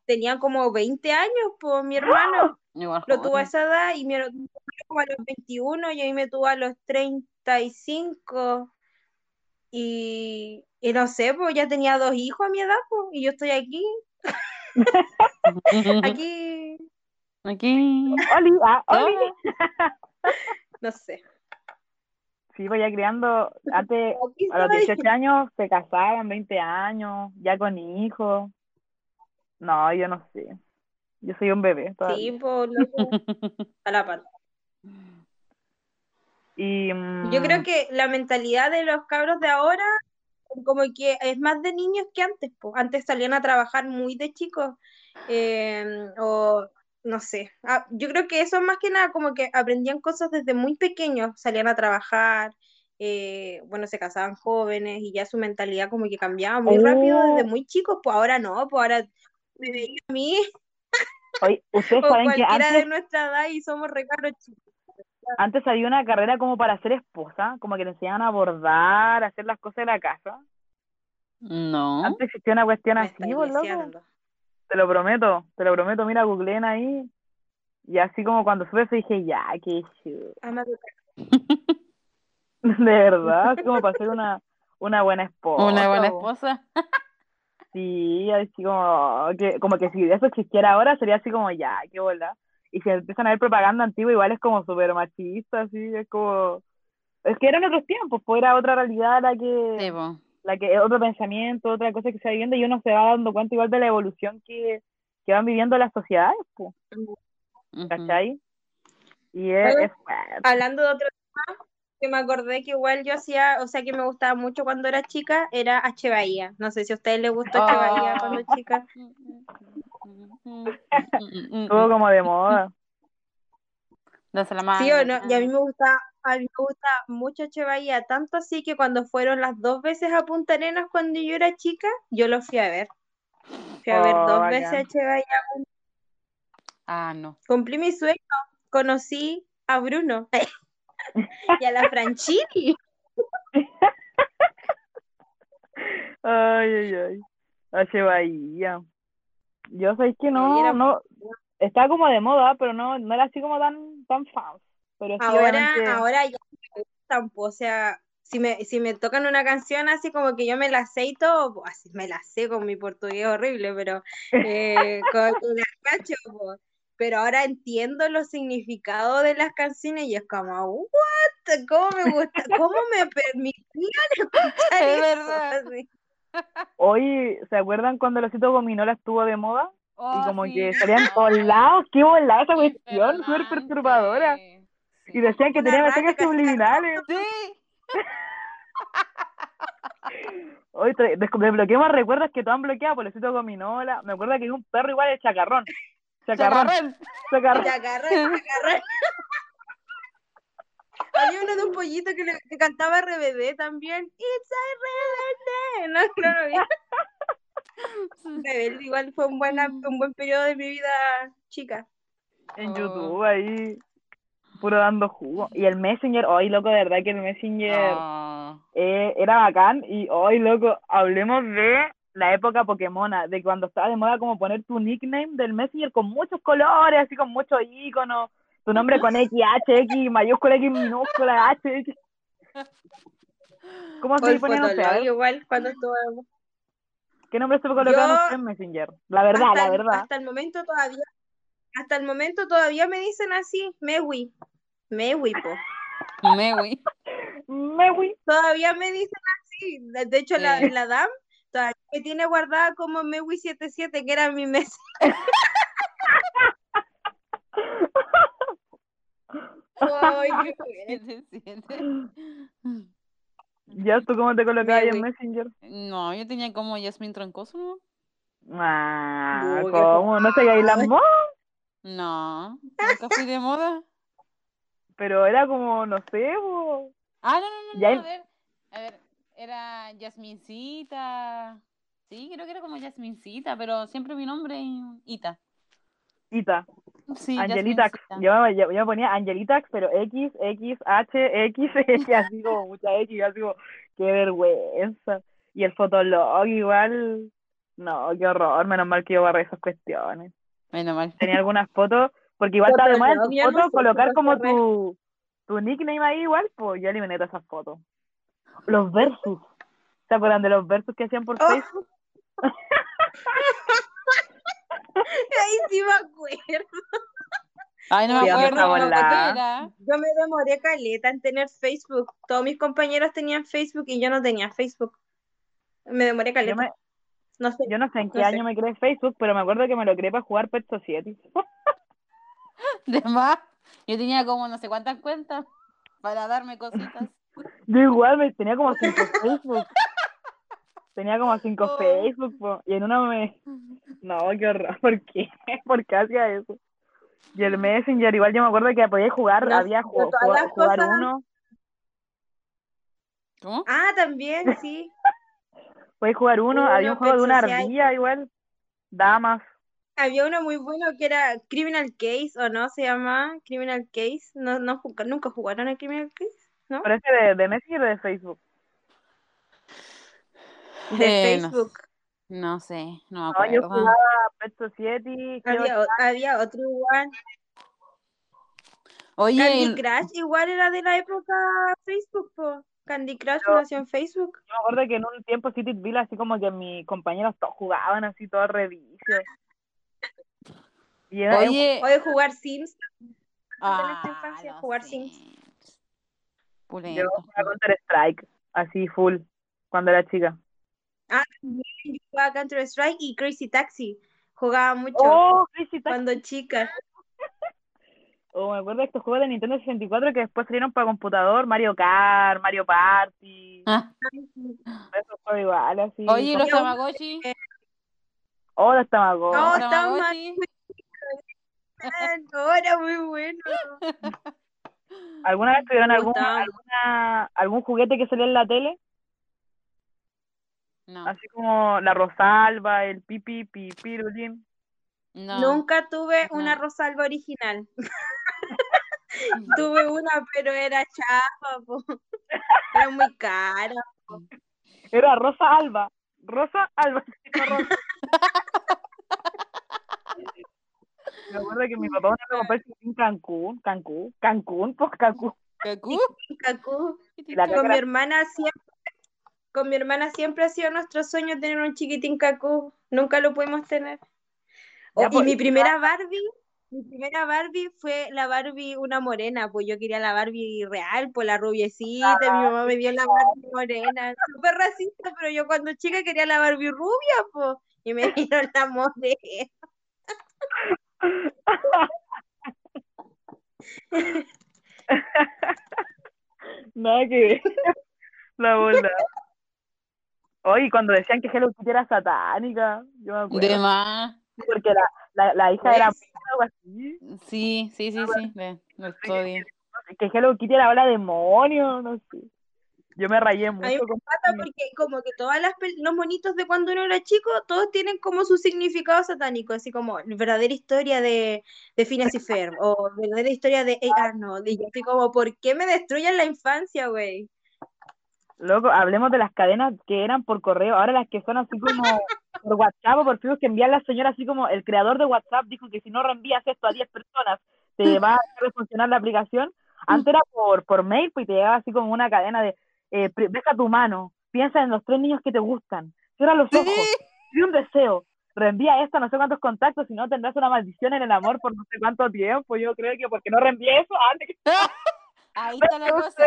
Speaker 4: tenía como 20 años, pues mi hermano (gasps) lo tuvo a esa edad y mi hermano como a los 21 y a mí me tuvo a los 35 y, y no sé, pues ya tenía dos hijos a mi edad, pues, y yo estoy aquí, (laughs) aquí,
Speaker 2: Aquí.
Speaker 1: Oli, ah, Oli. (laughs)
Speaker 4: No sé.
Speaker 1: Sí, pues ya criando, (laughs) antes,
Speaker 4: Aquí
Speaker 1: a los
Speaker 4: estaba
Speaker 1: 18 años se casaban, 20 años, ya con hijos. No, yo no sé. Yo soy un bebé todavía.
Speaker 4: Sí, por loco, (laughs) a la pata.
Speaker 1: Y,
Speaker 4: Yo
Speaker 1: mm,
Speaker 4: creo que la mentalidad de los cabros de ahora, como que es más de niños que antes, po. Antes salían a trabajar muy de chicos, eh, o no sé. Ah, yo creo que eso más que nada, como que aprendían cosas desde muy pequeños, salían a trabajar, eh, bueno, se casaban jóvenes y ya su mentalidad como que cambiaba muy rápido desde
Speaker 1: Oh.
Speaker 4: muy chicos, pues ahora no, pues ahora me veía a mí
Speaker 1: oye, ustedes
Speaker 4: o
Speaker 1: saben que
Speaker 4: cualquiera de
Speaker 1: antes,
Speaker 4: nuestra edad y somos recaros chicos.
Speaker 1: antes había una carrera como para ser esposa, como que le enseñaban a bordar, a hacer las cosas de la casa.
Speaker 2: No.
Speaker 1: Antes existía una cuestión
Speaker 4: Me
Speaker 1: así,
Speaker 4: leseando.
Speaker 1: Te lo prometo, te lo prometo. Mira, googleen ahí. Y así como cuando supe eso dije, ya, qué chulo.
Speaker 4: Ama tu
Speaker 1: De verdad, como para ser una, una buena esposa.
Speaker 2: Una buena
Speaker 1: po.
Speaker 2: esposa. (laughs)
Speaker 1: Sí, así como que, como que si eso existiera ahora sería así como, ya, qué bola. Y si empiezan a ver propaganda antigua, igual es como súper machista, así, es como... Es que eran otros tiempos, pues era otra realidad la que... La que otro pensamiento, otra cosa que se va viviendo y uno se va dando cuenta igual de la evolución que, que van viviendo las sociedades, pues,
Speaker 2: Ujú.
Speaker 1: ¿cachai? Y es,
Speaker 4: Bueno,
Speaker 1: es.
Speaker 4: Hablando de otro que me acordé que igual yo hacía, o sea, que me gustaba mucho cuando era chica, era H. Bahía. No sé si a ustedes les gustó H. Bahía cuando
Speaker 2: Oh.
Speaker 4: chica.
Speaker 1: Todo como de moda.
Speaker 2: Dase la mano.
Speaker 4: Sí o no, y a mí me gusta, a mí me gusta mucho H. Bahía, tanto así que cuando fueron las dos veces a Punta Arenas cuando yo era chica, yo lo fui a ver. Fui a ver
Speaker 1: Oh,
Speaker 4: dos
Speaker 1: bacán.
Speaker 4: veces a H. Bahía.
Speaker 2: Ah, no.
Speaker 4: Cumplí mi sueño, conocí a Bruno (laughs) y a la Franchini. (laughs)
Speaker 1: Ay, ay, ay. H. Bahía. Yo sé que no,
Speaker 4: era-
Speaker 1: no, estaba como de moda, pero no, no era así como tan, tan fan. Pero sí,
Speaker 4: Ahora,
Speaker 1: obviamente,
Speaker 4: ahora ya me gustan, po, o sea, si me, si me tocan una canción así como que yo me la po, así me la sé con mi portugués horrible, pero eh, con, la cacho, po. Pero ahora entiendo los significados de las canciones y es como, what, cómo me (laughs) gusta, cómo me permitían escuchar
Speaker 2: Es
Speaker 4: eso,
Speaker 2: verdad.
Speaker 4: así.
Speaker 1: hoy, ¿se acuerdan cuando el osito gominola estuvo de moda? Y
Speaker 2: Oh,
Speaker 1: como
Speaker 2: sí.
Speaker 1: que (laughs) salían todos lados, qué volada esa cuestión, súper perturbadora.
Speaker 2: Sí.
Speaker 1: Y decían que
Speaker 4: Una
Speaker 1: tenía mensajes subliminales.
Speaker 2: Sí. (laughs)
Speaker 1: Hoy tra- des- desbloqueemos recuerdos que todos han bloqueado por el osito gominola. Me acuerdo que hay un perro igual de chacarrón.
Speaker 4: Ya agarré, ya agarré. Había uno de un pollito que, le- que cantaba RBD también. It's a RBD. No, no lo vi. (laughs) Rebelde igual fue un, buena, un buen periodo de mi vida chica.
Speaker 1: En
Speaker 2: Oh.
Speaker 1: YouTube ahí, puro dando jugo. Y el Messenger, hoy loco, de verdad que el Messenger
Speaker 2: Ah.
Speaker 1: eh, era bacán. Y hoy loco, hablemos de la época Pokémona, de cuando estaba de moda como poner tu nickname del Messenger con muchos colores, así con muchos iconos. Tu nombre con (laughs) X, H, X, mayúscula, X, minúscula, H, X. ¿Cómo se? A
Speaker 4: Fotolog
Speaker 1: ver,
Speaker 4: igual cuando estuvo.
Speaker 1: ¿Qué nombre se ustedes en Messenger? La verdad,
Speaker 4: hasta,
Speaker 1: la
Speaker 4: el,
Speaker 1: verdad.
Speaker 4: hasta el momento todavía. Hasta el momento todavía me dicen así, Mewi. Mewi, po.
Speaker 2: Mewi. (laughs)
Speaker 1: Mewi.
Speaker 4: Todavía me dicen así. De hecho, la, la DAM todavía me tiene guardada como Mewi77, que era mi mes. (laughs) Ay. (laughs)
Speaker 1: ¿Ya tú cómo te colocabas ahí en
Speaker 4: Mewi.
Speaker 1: Messenger?
Speaker 2: No, yo tenía como Yasmin Troncoso, ¿no?
Speaker 1: Ah, ¿cómo? No sé qué hay las modas,
Speaker 2: No, nunca fui de moda.
Speaker 1: pero era como, no sé, po.
Speaker 2: Ah, no, no, no,
Speaker 1: Ya
Speaker 2: no,
Speaker 1: en-
Speaker 2: a ver, a ver, era Yasmincita. Sí, creo que era como Yasmincita, pero siempre mi nombre es Ita.
Speaker 1: Ita,
Speaker 2: Sí,
Speaker 1: Angelitax. Yo, me- yo, yo ponía Angelitax, pero X, X, H, X, (laughs) X, así como mucha X, así como, qué vergüenza. Y el Fotolog igual, no, qué horror, menos mal que yo barré esas cuestiones.
Speaker 2: Menos mal.
Speaker 1: Tenía (laughs) algunas fotos, porque igual moda en tus fotos colocar como tu, tu nickname ahí igual, pues yo eliminé todas esas fotos. Los versus. ¿Se acuerdan de los versus que hacían por
Speaker 4: Oh.
Speaker 1: Facebook? (laughs)
Speaker 4: Ahí sí me acuerdo.
Speaker 2: Ay, no me acuerdo.
Speaker 4: Yo me demoré caleta en tener Facebook. Todos mis compañeros tenían Facebook y yo no tenía Facebook. Me demoré
Speaker 1: Yo,
Speaker 4: caleta.
Speaker 1: me-
Speaker 4: No sé.
Speaker 1: yo no sé en qué
Speaker 4: No sé.
Speaker 1: año me creé Facebook, pero me acuerdo que me lo creé para jugar Pet Society. (laughs)
Speaker 2: De más. Yo tenía como no sé cuántas cuentas para darme cositas.
Speaker 1: Yo igual me tenía como cinco (laughs) Facebook. Tenía como cinco
Speaker 2: Oh.
Speaker 1: Facebook, po, y en una me... No, qué horror, ¿por qué? (laughs) ¿Por qué hacía eso? Y el Messenger, igual yo me acuerdo que podía jugar,
Speaker 4: No,
Speaker 1: había
Speaker 4: no
Speaker 1: ju-
Speaker 4: todas
Speaker 1: jugar,
Speaker 4: las
Speaker 1: jugar
Speaker 4: cosas-
Speaker 1: uno,
Speaker 2: ¿Cómo?
Speaker 4: Ah, también, (laughs) sí.
Speaker 1: podía jugar uno,
Speaker 4: Uno,
Speaker 1: había un juego de una ardilla igual, damas.
Speaker 4: Había uno muy bueno que era Criminal Case, ¿o no? Se llama Criminal Case. No, no, ¿Nunca jugaron a Criminal Case? ¿No?
Speaker 1: Parece de, de Messenger o de Facebook.
Speaker 4: De
Speaker 2: Eh, no
Speaker 4: Facebook.
Speaker 2: No sé, no me
Speaker 1: No, yo
Speaker 2: acuerdo.
Speaker 1: jugaba Pet Society, creo
Speaker 4: Había, o- había otro igual.
Speaker 2: Oye,
Speaker 4: Candy Crush igual era de la época Facebook, po. Candy Crush
Speaker 1: Pero-
Speaker 4: nació en Facebook.
Speaker 1: Yo me acuerdo que en un tiempo Cityville así como que mis compañeros todos jugaban así, todos revicios.
Speaker 2: Oye,
Speaker 4: Oye, jugar Sims.
Speaker 2: ah,
Speaker 4: en esta infancia,
Speaker 2: los
Speaker 4: jugar. Sims.
Speaker 1: Yo
Speaker 2: Pulentos,
Speaker 1: jugaba Counter Strike, así full, cuando era chica.
Speaker 4: Yo jugaba Counter Strike y Crazy Taxi. Jugaba mucho
Speaker 1: Oh, Crazy Taxi.
Speaker 4: cuando chica. (laughs)
Speaker 1: O me acuerdo de estos juegos de Nintendo 64 que después salieron para computador, Mario Kart, Mario Party,
Speaker 2: Ah,
Speaker 1: esos juegos igual, así.
Speaker 2: Oye, los Tamagotchi.
Speaker 1: Oh, los Tamagotchi.
Speaker 4: Estaba
Speaker 2: Tamagotchi. (laughs)
Speaker 4: No, era muy bueno. (laughs)
Speaker 1: ¿Alguna vez tuvieron algún, alguna, algún juguete que salía en la tele?
Speaker 2: No,
Speaker 1: Así como la Rosalba, el Pipi, Pipirulín.
Speaker 2: no.
Speaker 4: Nunca tuve una
Speaker 2: No.
Speaker 4: Rosalba original. (laughs) Tuve una, pero era chafa, po. Era muy cara.
Speaker 1: Era Rosa Alba. Rosa Alba. (laughs) Rosa. Me acuerdo que mi papá una vez me compró chiquitín Cancún, Cancún, Cancún, pues Cancún. (laughs) La
Speaker 4: Con mi hermana siempre, con mi hermana siempre ha sido nuestro sueño tener un chiquitín cacú. Nunca lo pudimos tener. Oh, y
Speaker 1: pues,
Speaker 4: mi primera Barbie, mi primera Barbie fue la Barbie una morena, pues yo quería la Barbie real, pues la rubiecita, mi mamá me dio la Barbie morena, súper racista, pero yo cuando chica quería la Barbie rubia, pues, y me (laughs) dieron la morena. (laughs)
Speaker 1: Nada que ver. La bola. Oye, cuando decían que Hello Kitty era satánica, yo me acuerdo.
Speaker 2: De más.
Speaker 1: Porque la, la, la hija era algo así.
Speaker 2: Sí, sí, sí, sí. Lo estoy.
Speaker 1: Que Hello Kitty era habla demonio, no sé. Yo me rayé mucho
Speaker 4: me
Speaker 1: con
Speaker 4: pasa porque como que todas las los monitos de cuando uno era chico, todos tienen como su significado satánico, así como verdadera historia de, de Phineas y Ferb, o verdadera historia de A. Arnold, y yo así como, ¿por qué me destruyen la infancia, güey?
Speaker 1: Loco, hablemos de las cadenas que eran por correo, ahora las que son así como (laughs) por WhatsApp o por Facebook que envían la señora así como el creador de WhatsApp dijo que si no reenvías esto a 10 personas te (laughs) va a funcionar la aplicación. Antes era por, por mail, pues y te llegaba así como una cadena de eh, deja tu mano, piensa en los tres niños que te gustan, cierra los ojos, pide un deseo, reenvía esto a no sé cuántos contactos, si no tendrás una maldición en el amor por no sé cuánto tiempo. Yo creo que porque no reenvié eso, antes que (laughs) (laughs)
Speaker 2: Ahí está la cosa.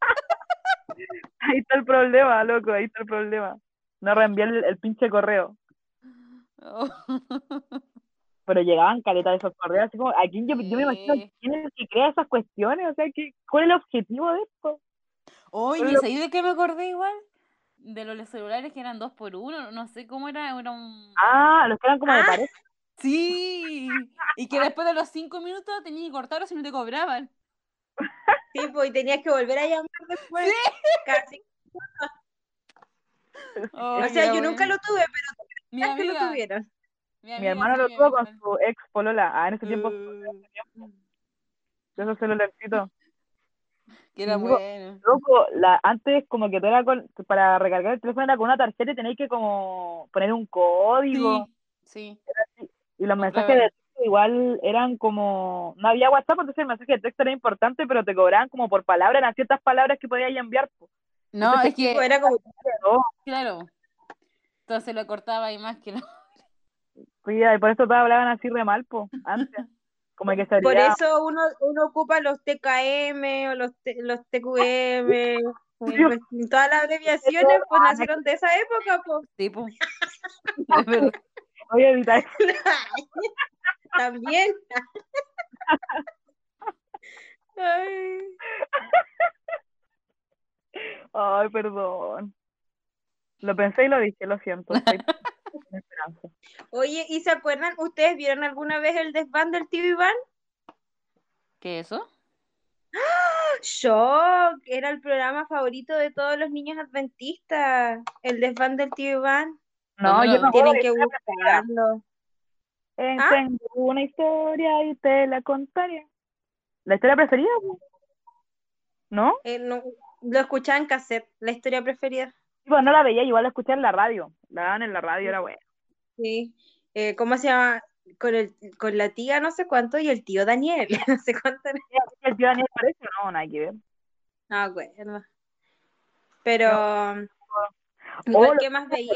Speaker 2: (laughs)
Speaker 1: Ahí está el problema, loco, ahí está el problema. No reenvié el, el pinche correo.
Speaker 2: Oh.
Speaker 1: Pero llegaban caletas de esos correos, así como, ¿a quién yo, yo me imagino quién es el que crea esas cuestiones? O sea, ¿qué, ¿cuál es el objetivo de esto?
Speaker 2: Oye,
Speaker 1: Pero-
Speaker 2: ¿sabes de qué me acordé igual? De los celulares que eran dos por uno, no sé cómo era, era un...
Speaker 1: Ah, los que eran como de
Speaker 4: Ah.
Speaker 1: pareja.
Speaker 2: Sí, y que después de los cinco minutos tenías que cortarlos si no te cobraban.
Speaker 4: Sí, pues, y tenías que volver a llamar después. Casi.
Speaker 2: Ay,
Speaker 4: O sea, yo nunca lo tuve, pero
Speaker 2: Mi
Speaker 4: que lo
Speaker 2: amiga,
Speaker 4: tuvieron.
Speaker 2: mi
Speaker 1: Mi
Speaker 2: amiga
Speaker 1: hermano
Speaker 2: sí,
Speaker 1: lo tuvo
Speaker 2: amiga
Speaker 1: con su ex polola. Ah, en ese tiempo,
Speaker 2: Uh,
Speaker 1: de esos celularcitos.
Speaker 2: Que era bueno.
Speaker 1: Loco, la, antes como que tú era con, para recargar el teléfono era con una tarjeta y tenéis que como poner un código.
Speaker 2: Sí, sí.
Speaker 1: Y los mensajes de texto igual eran como, no había WhatsApp, entonces el mensaje de texto era importante, pero te cobraban como por palabra, eran ciertas palabras que podías enviar.
Speaker 2: No,
Speaker 1: Entonces,
Speaker 2: es que,
Speaker 4: Pues era como,
Speaker 2: claro. Entonces lo cortaba y más que no.
Speaker 1: sí, y por eso todos hablaban así re mal, po, antes. (laughs) como que se
Speaker 4: Por eso uno, uno ocupa los TKM o los, T- los TQM, (laughs) eh, pues, todas las abreviaciones pues nacieron de esa época, pues.
Speaker 2: Tipo. Es verdad.
Speaker 1: Voy a. (laughs)
Speaker 4: También. (laughs) Ay.
Speaker 1: Ay, perdón. Lo pensé y lo dije, lo siento. Estoy
Speaker 4: Oye, ¿y se acuerdan? ¿Ustedes vieron alguna vez el desván del TV Van?
Speaker 2: ¿Qué es eso?
Speaker 4: Shock, era el programa favorito de todos los niños adventistas. El desván del TV Van.
Speaker 1: No,
Speaker 2: ¿Dónde
Speaker 1: yo acuerdo
Speaker 4: Tienen que buscarlo.
Speaker 1: Eh,
Speaker 4: ¿Ah?
Speaker 1: Tengo una historia y te la contaré. ¿La historia preferida? ¿No?
Speaker 4: Eh, no, lo escuchaba en cassette, la historia preferida.
Speaker 1: Tipo, no la veía, igual la escuché en la radio. La daban en la radio, era bueno.
Speaker 4: Sí. Eh, ¿cómo se llama? Con, el, con la tía no sé cuánto y el tío Daniel, (laughs) no sé cuánto. era.
Speaker 1: ¿El tío Daniel parece o no? Nada que ver.
Speaker 4: No, bueno. Pero,
Speaker 1: Oh,
Speaker 4: igual que más veía,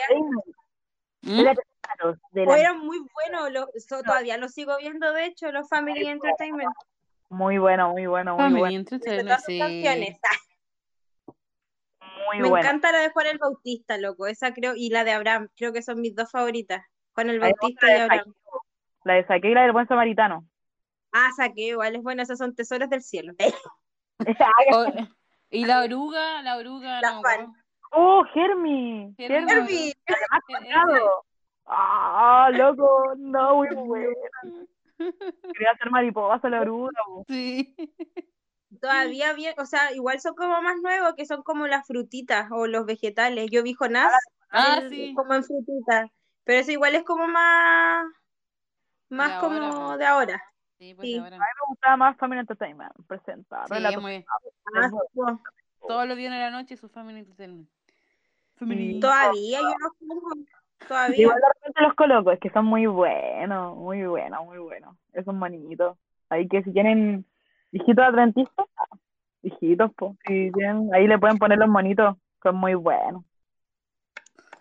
Speaker 2: ¿Mm?
Speaker 1: Los-
Speaker 4: eran muy buenos, lo- so- todavía lo sigo viendo, de hecho, los Family Entertainment.
Speaker 1: Muy bueno, muy bueno, muy
Speaker 2: Family
Speaker 1: bueno.
Speaker 2: Entertainment, sí.
Speaker 4: canciones. (laughs)
Speaker 1: Muy
Speaker 4: me
Speaker 1: bueno.
Speaker 4: encanta la de Juan el Bautista, loco, esa creo, y la de Abraham, creo que son mis dos favoritas. Juan el Bautista y
Speaker 1: de
Speaker 4: Abraham.
Speaker 1: La de Saque y la del buen samaritano.
Speaker 4: Ah, saqué, igual es buena, esas son tesoros del cielo. (laughs) (laughs)
Speaker 2: O- y la (laughs) oruga, la oruga,
Speaker 4: La
Speaker 2: no.
Speaker 1: ¡Oh, Germi!
Speaker 2: Germi.
Speaker 1: ¡Ah, loco! No, muy bueno. Quería hacer mariposa la oruga.
Speaker 2: Sí.
Speaker 4: Todavía bien, o sea, igual son como más nuevos, que son como las frutitas o los vegetales. Yo vi Jonás
Speaker 2: Ah,
Speaker 4: el-
Speaker 2: sí.
Speaker 4: como en frutitas, pero eso igual es como más, más
Speaker 2: De
Speaker 4: como
Speaker 2: ahora, po.
Speaker 4: de ahora.
Speaker 2: Sí, pues
Speaker 4: Sí.
Speaker 2: ahora.
Speaker 1: Me gustaba más Family Entertainment. Presentar.
Speaker 2: Sí,
Speaker 1: relatos.
Speaker 2: muy-
Speaker 4: Ah, pues,
Speaker 2: todos los días de la noche su Family Entertainment. Family.
Speaker 4: todavía yo los pongo, todavía.
Speaker 1: Igual de repente los coloco, es que son muy buenos, muy buenos, muy buenos. Esos monitos. Ahí que si tienen hijitos adventistas, hijitos, pues, si tienen, ahí le pueden poner los monitos, son muy buenos.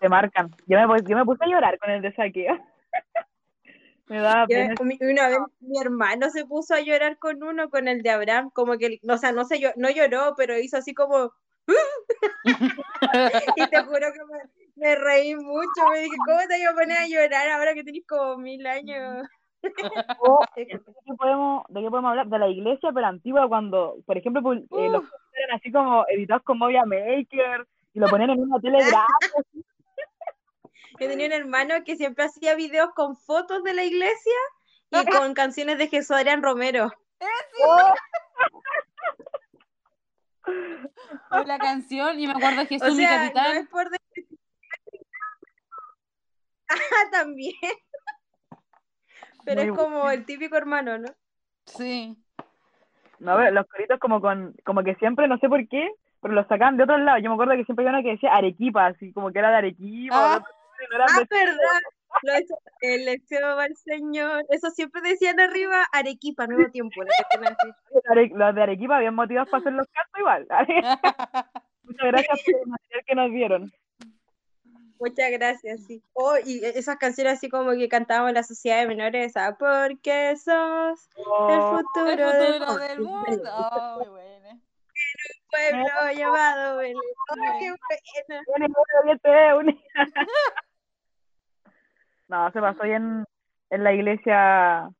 Speaker 1: Se marcan. Yo me, yo me puse a llorar con el de saqueo. (laughs) me daba
Speaker 4: Yo- una vez mi hermano se puso a llorar con uno, con el de Abraham, como que, o sea, no se no lloró, pero hizo así como, (laughs) y te juro que me, me reí mucho, me dije, ¿cómo te iba a poner a llorar ahora que tenés como mil años?
Speaker 1: O, (laughs) ¿de qué podemos, ¿De qué podemos hablar? De la iglesia, pero antigua, cuando, por ejemplo, pul- eh, los
Speaker 2: Uh.
Speaker 1: eran así como editados con Movia Maker y lo ponían en una tele grande. (laughs)
Speaker 4: Yo tenía un hermano que siempre hacía videos con fotos de la iglesia y (laughs) con canciones de Jesús Adrián Romero.
Speaker 2: O la canción, y me acuerdo de Jesús
Speaker 4: O
Speaker 2: mi
Speaker 4: sea, no
Speaker 2: capitán.
Speaker 4: es por... de- Ah, también. Pero
Speaker 1: Muy
Speaker 4: es como el típico hermano, ¿no?
Speaker 2: Sí.
Speaker 1: No, pero los coritos como con, como que siempre, no sé por qué, pero los sacaban de otros lados. Yo me acuerdo que siempre había una que decía Arequipa, así como que era de Arequipa,
Speaker 2: Ah.
Speaker 1: no
Speaker 4: Ah,
Speaker 1: de-
Speaker 4: verdad. Lo hecho, elección al Señor. Eso siempre decían arriba, Arequipa, nuevo tiempo. (laughs)
Speaker 1: los de Arequipa habían motivados para hacer los cantos igual. (laughs) (laughs) Muchas gracias por el material que nos dieron.
Speaker 4: Muchas gracias, sí. Oh, y esas canciones así como que cantábamos en la sociedad de menores, ¿ah? Porque sos el
Speaker 1: Oh,
Speaker 4: futuro,
Speaker 2: El
Speaker 4: del
Speaker 2: futuro
Speaker 4: mundo.
Speaker 2: del mundo. Oh, muy buena.
Speaker 4: pueblo llamado Belén. Oh, qué.
Speaker 1: No, se pasó ahí en, en la iglesia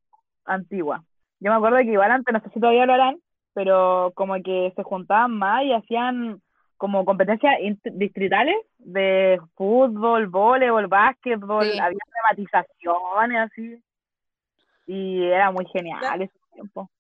Speaker 1: antigua. Yo me acuerdo que igual antes, no sé si todavía lo harán, pero como que se juntaban más y hacían como competencias distritales de fútbol, voleibol, básquetbol,
Speaker 2: Sí.
Speaker 1: había dramatizaciones así. Y era muy genial ese tiempo.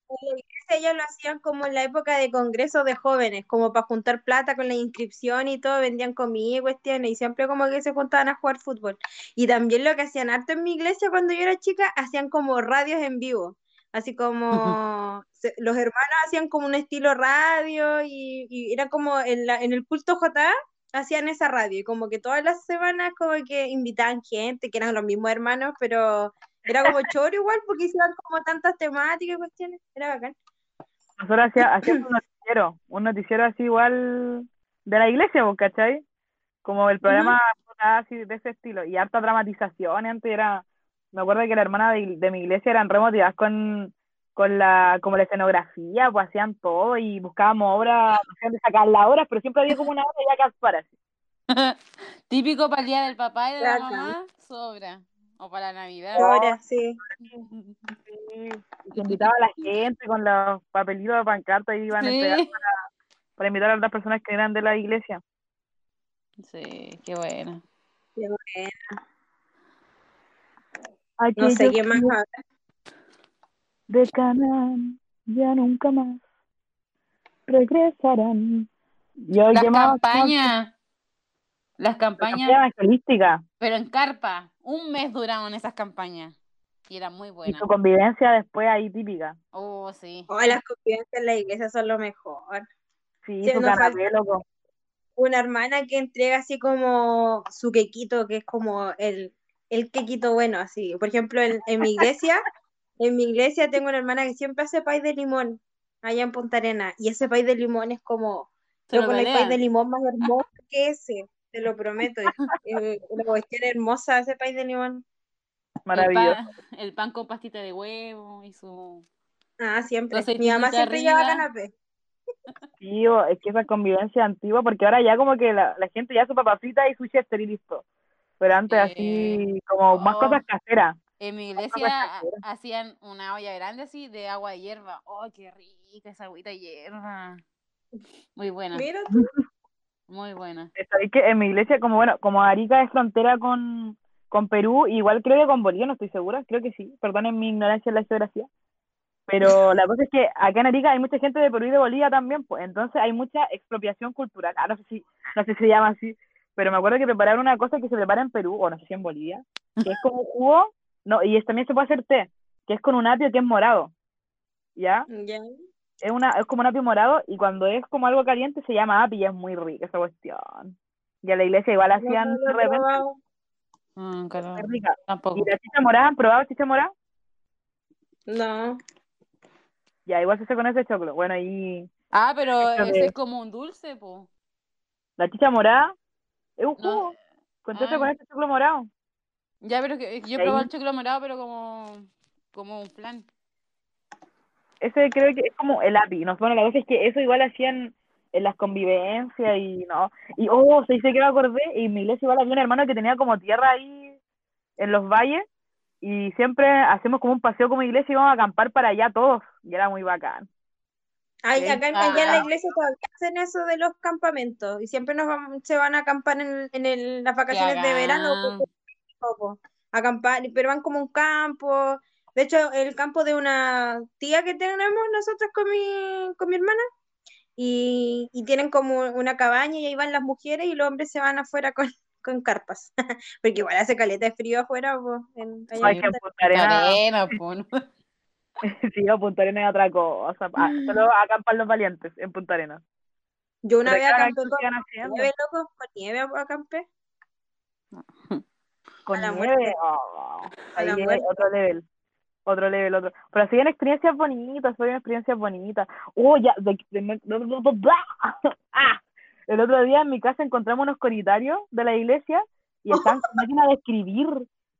Speaker 4: Ellos lo hacían como en la época de congresos de jóvenes, como para juntar plata con la inscripción y todo, vendían comida y cuestiones, y siempre como que se juntaban a jugar fútbol. Y también lo que hacían harto en mi iglesia cuando yo era chica, hacían como radios en vivo, así (laughs) como se- los hermanos hacían como un estilo radio y, y era como en, la, en el culto J hacían esa radio, y como que todas las semanas como que invitaban gente, que eran los mismos hermanos, pero era como (laughs) choro igual, porque hicieron como tantas temáticas y cuestiones, era bacán.
Speaker 1: Nosotros hacía- hacíamos un noticiero, un noticiero así igual de la iglesia, pues, ¿cachai? Como el programa así de ese estilo, y harta dramatización, antes era, me acuerdo que la hermana de, de mi iglesia eran remotivadas con, con la, como la escenografía, pues hacían todo y buscábamos obras, dónde sacar las obras, pero siempre había como una obra ya que actuar así. (laughs)
Speaker 2: Típico para el día del papá y de la mamá, sobra. O para la Navidad.
Speaker 4: Ahora sí.
Speaker 1: Sí, (laughs) y se invitaba a la gente con los papelitos de pancarta y iban a entregar para, para invitar a las personas que eran de la iglesia.
Speaker 2: sí, qué bueno.
Speaker 4: Qué bueno.
Speaker 1: Aquellos
Speaker 4: No sé qué más
Speaker 1: días
Speaker 4: hablar.
Speaker 1: de Canaán ya nunca más regresarán. Y
Speaker 2: Las campañas, las
Speaker 1: La campaña
Speaker 2: campañas,
Speaker 1: evangelística
Speaker 2: pero en carpa. Un mes duraban esas campañas. Y eran muy
Speaker 1: y
Speaker 2: buenas.
Speaker 1: su convivencia después ahí típica.
Speaker 2: Oh, sí.
Speaker 4: Oh, las confianzas en la iglesia son lo mejor.
Speaker 1: Sí,
Speaker 4: Sí,
Speaker 1: su loco.
Speaker 4: una hermana que entrega así como su quequito, que es como el, el quequito bueno, así. Por ejemplo, en, en mi iglesia, en mi iglesia tengo una hermana que siempre hace pay de limón allá en Punta Arena. Y ese pay de limón es como, loco, no hay pay de limón más hermoso que ese, te lo prometo. Es, una cuestión hermosa ese pay de limón.
Speaker 2: El
Speaker 1: Maravilloso.
Speaker 2: pan, el pan con pastita de huevo y su...
Speaker 4: Ah, siempre. Mi mamá siempre lleva
Speaker 2: arriba.
Speaker 4: canapé.
Speaker 1: Sí, o- es que esa convivencia antigua, porque ahora ya como que la, la gente ya su papa frita y su chester y listo. Pero antes
Speaker 2: Eh,
Speaker 1: así, como más
Speaker 2: oh.
Speaker 1: cosas caseras.
Speaker 2: En mi iglesia hacían una olla grande así de agua de hierba. ¡Oh, qué rica esa agüita de hierba! Muy buena,
Speaker 4: Mira tú. (laughs)
Speaker 2: muy buena.
Speaker 1: Sabéis que en mi iglesia, como bueno, como Arica es frontera con, con Perú, igual creo que con Bolivia, no estoy segura, creo que sí, perdonen mi ignorancia en la geografía. Pero (laughs) la cosa es que acá en Arica hay mucha gente de Perú y de Bolivia también, pues entonces hay mucha expropiación cultural. Ah, no sé si, no sé si se llama así, pero me acuerdo que prepararon una cosa que se prepara en Perú, o no sé si en Bolivia, que es como (laughs) un jugo, no, y es, también se puede hacer té, que es con un apio que es morado, ¿ya? Es, una, es como un apio morado y cuando es como algo caliente se llama apio y es muy rica esa cuestión. Y a la iglesia igual hacían
Speaker 4: No
Speaker 1: de
Speaker 4: lo he
Speaker 1: repente.
Speaker 2: Mm, claro,
Speaker 1: muy rica. ¿Y
Speaker 2: tampoco.
Speaker 1: la chicha morada? ¿Han probado chicha morada?
Speaker 4: No.
Speaker 1: Ya, igual se hace con ese choclo. Bueno, y
Speaker 2: Ah, pero ese
Speaker 1: de-
Speaker 2: es como un dulce, po.
Speaker 1: la chicha morada es un
Speaker 2: No.
Speaker 1: jugo.
Speaker 2: Ah.
Speaker 1: con este choclo morado.
Speaker 2: Ya, pero que yo probado el chocolate morado, pero como, como un flan.
Speaker 1: Ese creo que es como el api. No, bueno, la cosa es que eso igual hacían en las convivencias y no. Y oh, se dice que me acordé. Y en mi iglesia igual había un hermano que tenía como tierra ahí en los valles. Y siempre hacemos como un paseo como iglesia y íbamos a acampar para allá todos. Y era muy bacán.
Speaker 4: Ay, acá en- allá en la iglesia todavía hacen eso de los campamentos y siempre nos vamos- se van a acampar en, en el- las vacaciones de verano poco, acampar, pero van como un campo. De hecho, el campo de una tía que tenemos nosotros con mi, con mi hermana y, y tienen como una cabaña y ahí van las mujeres y los hombres se van afuera con, (laughs) con carpas, (laughs) porque igual hace caleta de frío afuera. pues, en, allá
Speaker 1: Ay,
Speaker 4: en
Speaker 2: Arena, po, ¿no? (laughs)
Speaker 1: sí, a Punta Arenas es otra cosa. Ah, solo (gasps) acampar los valientes en Punta Arenas.
Speaker 4: Yo una
Speaker 1: Pero
Speaker 4: vez acampé
Speaker 1: ¿qué
Speaker 4: con
Speaker 1: haciendo?
Speaker 4: nieve, loco, con nieve acampé. (laughs)
Speaker 1: Con
Speaker 4: a la
Speaker 1: nieve,
Speaker 4: muerte.
Speaker 1: oh,
Speaker 4: A la
Speaker 1: ahí es
Speaker 4: muerte.
Speaker 1: otro level. Otro level, otro. Pero así en experiencias bonitas, fue una experiencia bonita. Oh, ya, (laughs) ah, el otro día en mi casa encontramos unos coritarios de la iglesia y están con máquina de escribir,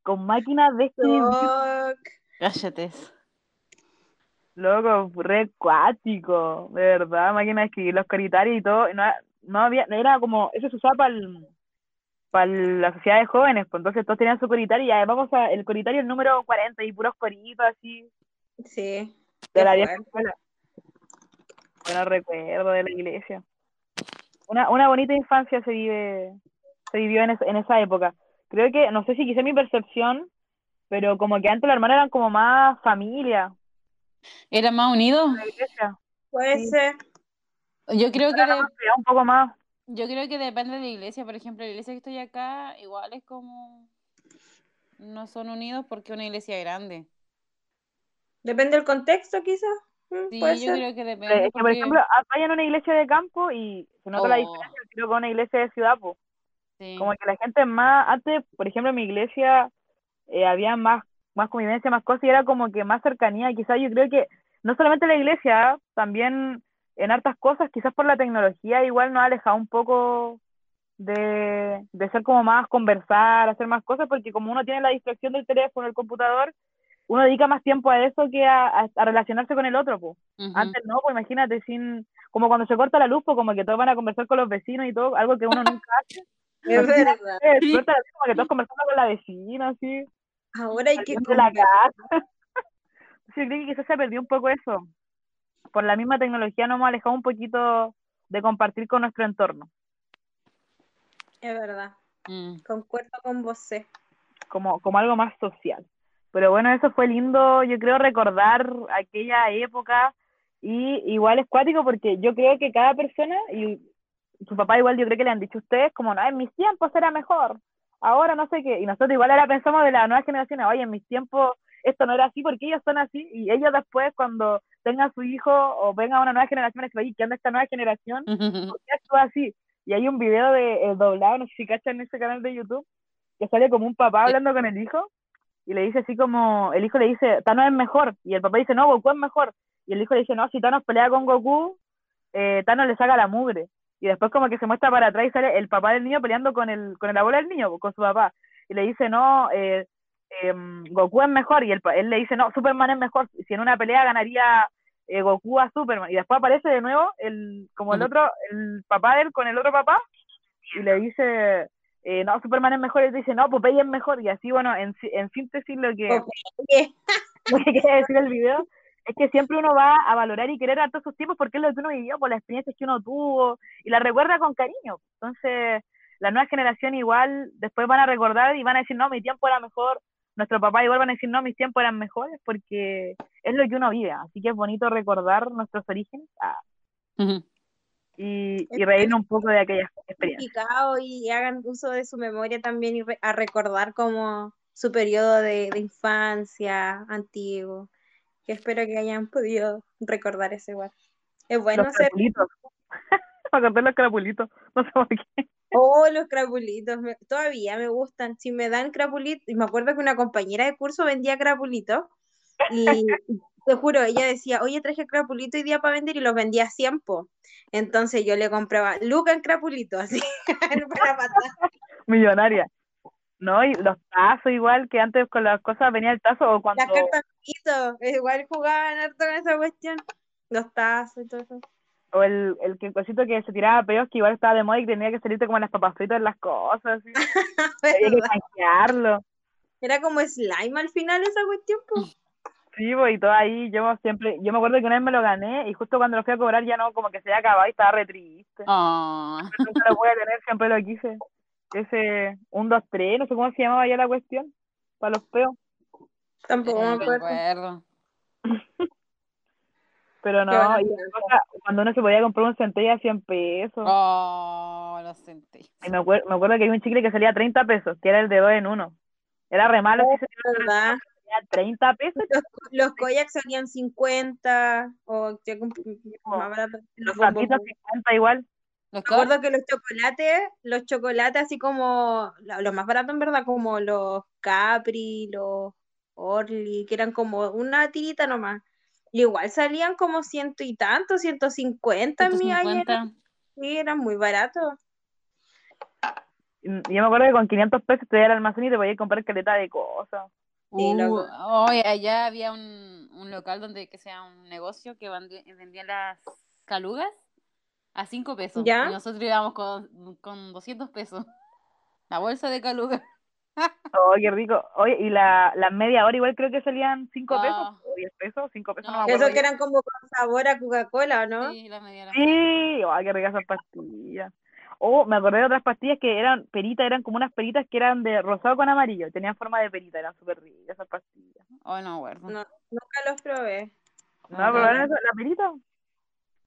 Speaker 1: con máquina de escribir.
Speaker 2: Cállate.
Speaker 1: Loco, re cuático, de verdad, máquina de escribir los coritarios y todo, no, no había, era como, eso se usaba para para la sociedad de jóvenes, pues entonces todos tenían su coritario y ya vamos a, el coritario el número 40 y puros coritos así
Speaker 4: Sí.
Speaker 1: de la vieja escuela. Bueno, recuerdo de la iglesia. Una, una bonita infancia se vive, se vivió en, es- en esa época. Creo que, no sé si quizá mi percepción, pero como que antes los hermanos eran como más familia,
Speaker 2: ¿Era más unido?
Speaker 1: la iglesia.
Speaker 4: Puede
Speaker 1: Sí.
Speaker 4: ser.
Speaker 2: Yo creo que de-
Speaker 1: un poco más.
Speaker 2: yo creo que depende de la iglesia. Por ejemplo, la iglesia que estoy acá, igual es como no son unidos porque es una iglesia grande.
Speaker 4: Depende del contexto, quizás. Mm,
Speaker 2: Sí,
Speaker 4: puede
Speaker 2: yo
Speaker 4: ser.
Speaker 2: creo que
Speaker 1: Eh,
Speaker 2: depende
Speaker 1: Es que, por
Speaker 2: porque
Speaker 1: ejemplo, vayan a una iglesia de campo y se nota la
Speaker 2: Oh.
Speaker 1: diferencia creo, con una iglesia de ciudad, pues.
Speaker 2: sí.
Speaker 1: como que la gente más, antes, por ejemplo, en mi iglesia eh, había más, más convivencia, más cosas, y era como que más cercanía, quizás yo creo que, no solamente la iglesia, también en hartas cosas, quizás por la tecnología igual nos ha alejado un poco de, de ser como más conversar, hacer más cosas, porque como uno tiene la distracción del teléfono, el computador, uno dedica más tiempo a eso que a, a- a relacionarse con el otro, pues. Antes no, pues imagínate, sin, como cuando se corta la luz, pues como que todos van a conversar con los vecinos y todo, algo que uno nunca hace. (laughs)
Speaker 4: Es verdad.
Speaker 1: eh,
Speaker 2: Sí.
Speaker 1: como que todos conversando con la vecina, así,
Speaker 4: Ahora hay que
Speaker 1: la casa. (laughs) Sí, creo que quizás se perdió un poco eso. Por la misma tecnología nos hemos alejado un poquito de compartir con nuestro entorno,
Speaker 4: Es verdad.
Speaker 2: Mm.
Speaker 4: Concuerdo con vos.
Speaker 1: como, como algo más social. Pero bueno, eso fue lindo, yo creo, recordar aquella época y igual es cuático porque yo creo que cada persona, y su papá igual yo creo que le han dicho a ustedes, como, no, en mis tiempos era mejor, ahora no sé qué, y nosotros igual ahora pensamos de las nuevas generaciones, oye, en mis tiempos esto no era así porque ellos son así, y ellos después cuando tengan su hijo o venga una nueva generación, es que, oye, ¿qué onda esta nueva generación? (laughs) ¿Por qué actúa así? Y hay un video de el doblado, no sé si cachan en ese canal de YouTube, que sale como un papá hablando con el hijo, y le dice así como, el hijo le dice, Thanos es mejor, y el papá dice, no, Goku es mejor, y el hijo le dice, no, si Thanos pelea con Goku, eh, Thanos le saca la mugre, y después como que se muestra para atrás y sale el papá del niño peleando con el, con el abuelo del niño, con su papá, y le dice, no, eh, em, Goku es mejor, y el, pa- él le dice, no, Superman es mejor, si en una pelea ganaría eh, Goku a Superman, y después aparece de nuevo el, como el
Speaker 2: Ujú.
Speaker 1: otro, el papá de él con el otro papá, y le dice, eh, no, Superman es mejor, y él dice, no, Popeye es mejor, y así, bueno, en, en síntesis lo que, (laughs) lo que quiere decir el video es que siempre uno va a valorar y querer a todos sus tiempos porque es lo que uno vivió, por las experiencias que uno tuvo, y la recuerda con cariño. Entonces, la nueva generación igual después van a recordar y van a decir, no, mi tiempo era mejor, nuestro papá igual van a decir, no, mis tiempos eran mejores, porque es lo que uno vive, así que es bonito recordar nuestros orígenes ah, y, y reírnos un poco de aquellas experiencias.
Speaker 4: Y hagan uso de su memoria también y re- a recordar como su periodo de, de infancia antiguo. Que espero que hayan podido recordar eso igual. Es bueno
Speaker 1: los
Speaker 4: ser.
Speaker 1: crapulitos. (laughs) Acordé los crapulitos, no sé por qué.
Speaker 4: Oh, los crapulitos. me- todavía me gustan. Si me dan crapulitos. Y me acuerdo que una compañera de curso vendía crapulitos. Y (laughs) te juro, ella decía, oye, traje crapulito hoy día para vender y los vendía a 100 po. Entonces yo le compraba Luca en crapulito, así, (laughs) para matar.
Speaker 1: millonaria. No, y los tazos igual, que antes con las cosas venía el tazo, o cuando,
Speaker 4: Las cartas igual jugaban harto con esa cuestión. Los tazos y todo eso.
Speaker 1: o el, el que cosito que se tiraba peos, que igual estaba de moda y tenía que salirte como las papas fritas en las cosas, así. (laughs) Había que canjearlo.
Speaker 4: Era como slime al final esa cuestión, po.
Speaker 1: Sí, pues, y todo ahí, yo siempre, yo me acuerdo que una vez me lo gané, y justo cuando lo fui a cobrar ya no, como que se había acabado y estaba re triste.
Speaker 2: Ah.
Speaker 1: Nunca lo pude tener, siempre lo quise. Ese, un, dos, tres, no sé cómo se llamaba ya la cuestión, para los peos.
Speaker 4: Tampoco me acuerdo.
Speaker 2: acuerdo. (laughs)
Speaker 1: Pero no, cosa, cuando uno se podía comprar un centella a 100 pesos.
Speaker 2: Oh, lo sentí.
Speaker 1: Y me, acuer- me acuerdo que había un chicle que salía 30 pesos, que era el de dos en uno. Era re malo,
Speaker 4: Oh, ¿Verdad?
Speaker 1: salía 30 pesos.
Speaker 4: Los kayaks salían 50 o comp- más barato.
Speaker 1: Los
Speaker 4: Los
Speaker 1: papitos 50 igual.
Speaker 2: ¿Los
Speaker 4: Me acuerdo que los chocolates, los chocolates así como, lo, lo más barato en verdad, como los Capri, los Orly, que eran como una tirita nomás. Y igual salían como ciento y tanto, 150 en mi ayer.
Speaker 2: 150.
Speaker 4: Sí, eran muy baratos.
Speaker 1: Yo me acuerdo que con 500 pesos te iba al almacén y te podías comprar caleta de cosas.
Speaker 4: Sí,
Speaker 2: Uh, oye, allá había un, un local donde que sea un negocio que vendían las calugas a 5 pesos.
Speaker 4: ¿Ya?
Speaker 2: Y nosotros íbamos con, con 200 pesos. (laughs) La bolsa de calugas. (laughs)
Speaker 1: Oh, qué rico. Oye, y la, la media hora igual creo que salían 5 pesos,
Speaker 2: Ah.
Speaker 1: o 10 pesos, 5 pesos, no,
Speaker 2: No.
Speaker 1: me acuerdo.
Speaker 4: Esos que eran como con sabor a Coca-Cola, ¿no?
Speaker 2: Sí, la media.
Speaker 1: Sí, oh, qué ricas esas pastillas. Oh, me acordé de otras pastillas que eran peritas, eran como unas peritas que eran de rosado con amarillo, tenían forma de perita, eran súper ricas esas pastillas.
Speaker 2: Oh, no, acuerdo.
Speaker 4: No, nunca los probé.
Speaker 1: ¿No
Speaker 2: Ah,
Speaker 1: probaron eso, la perita?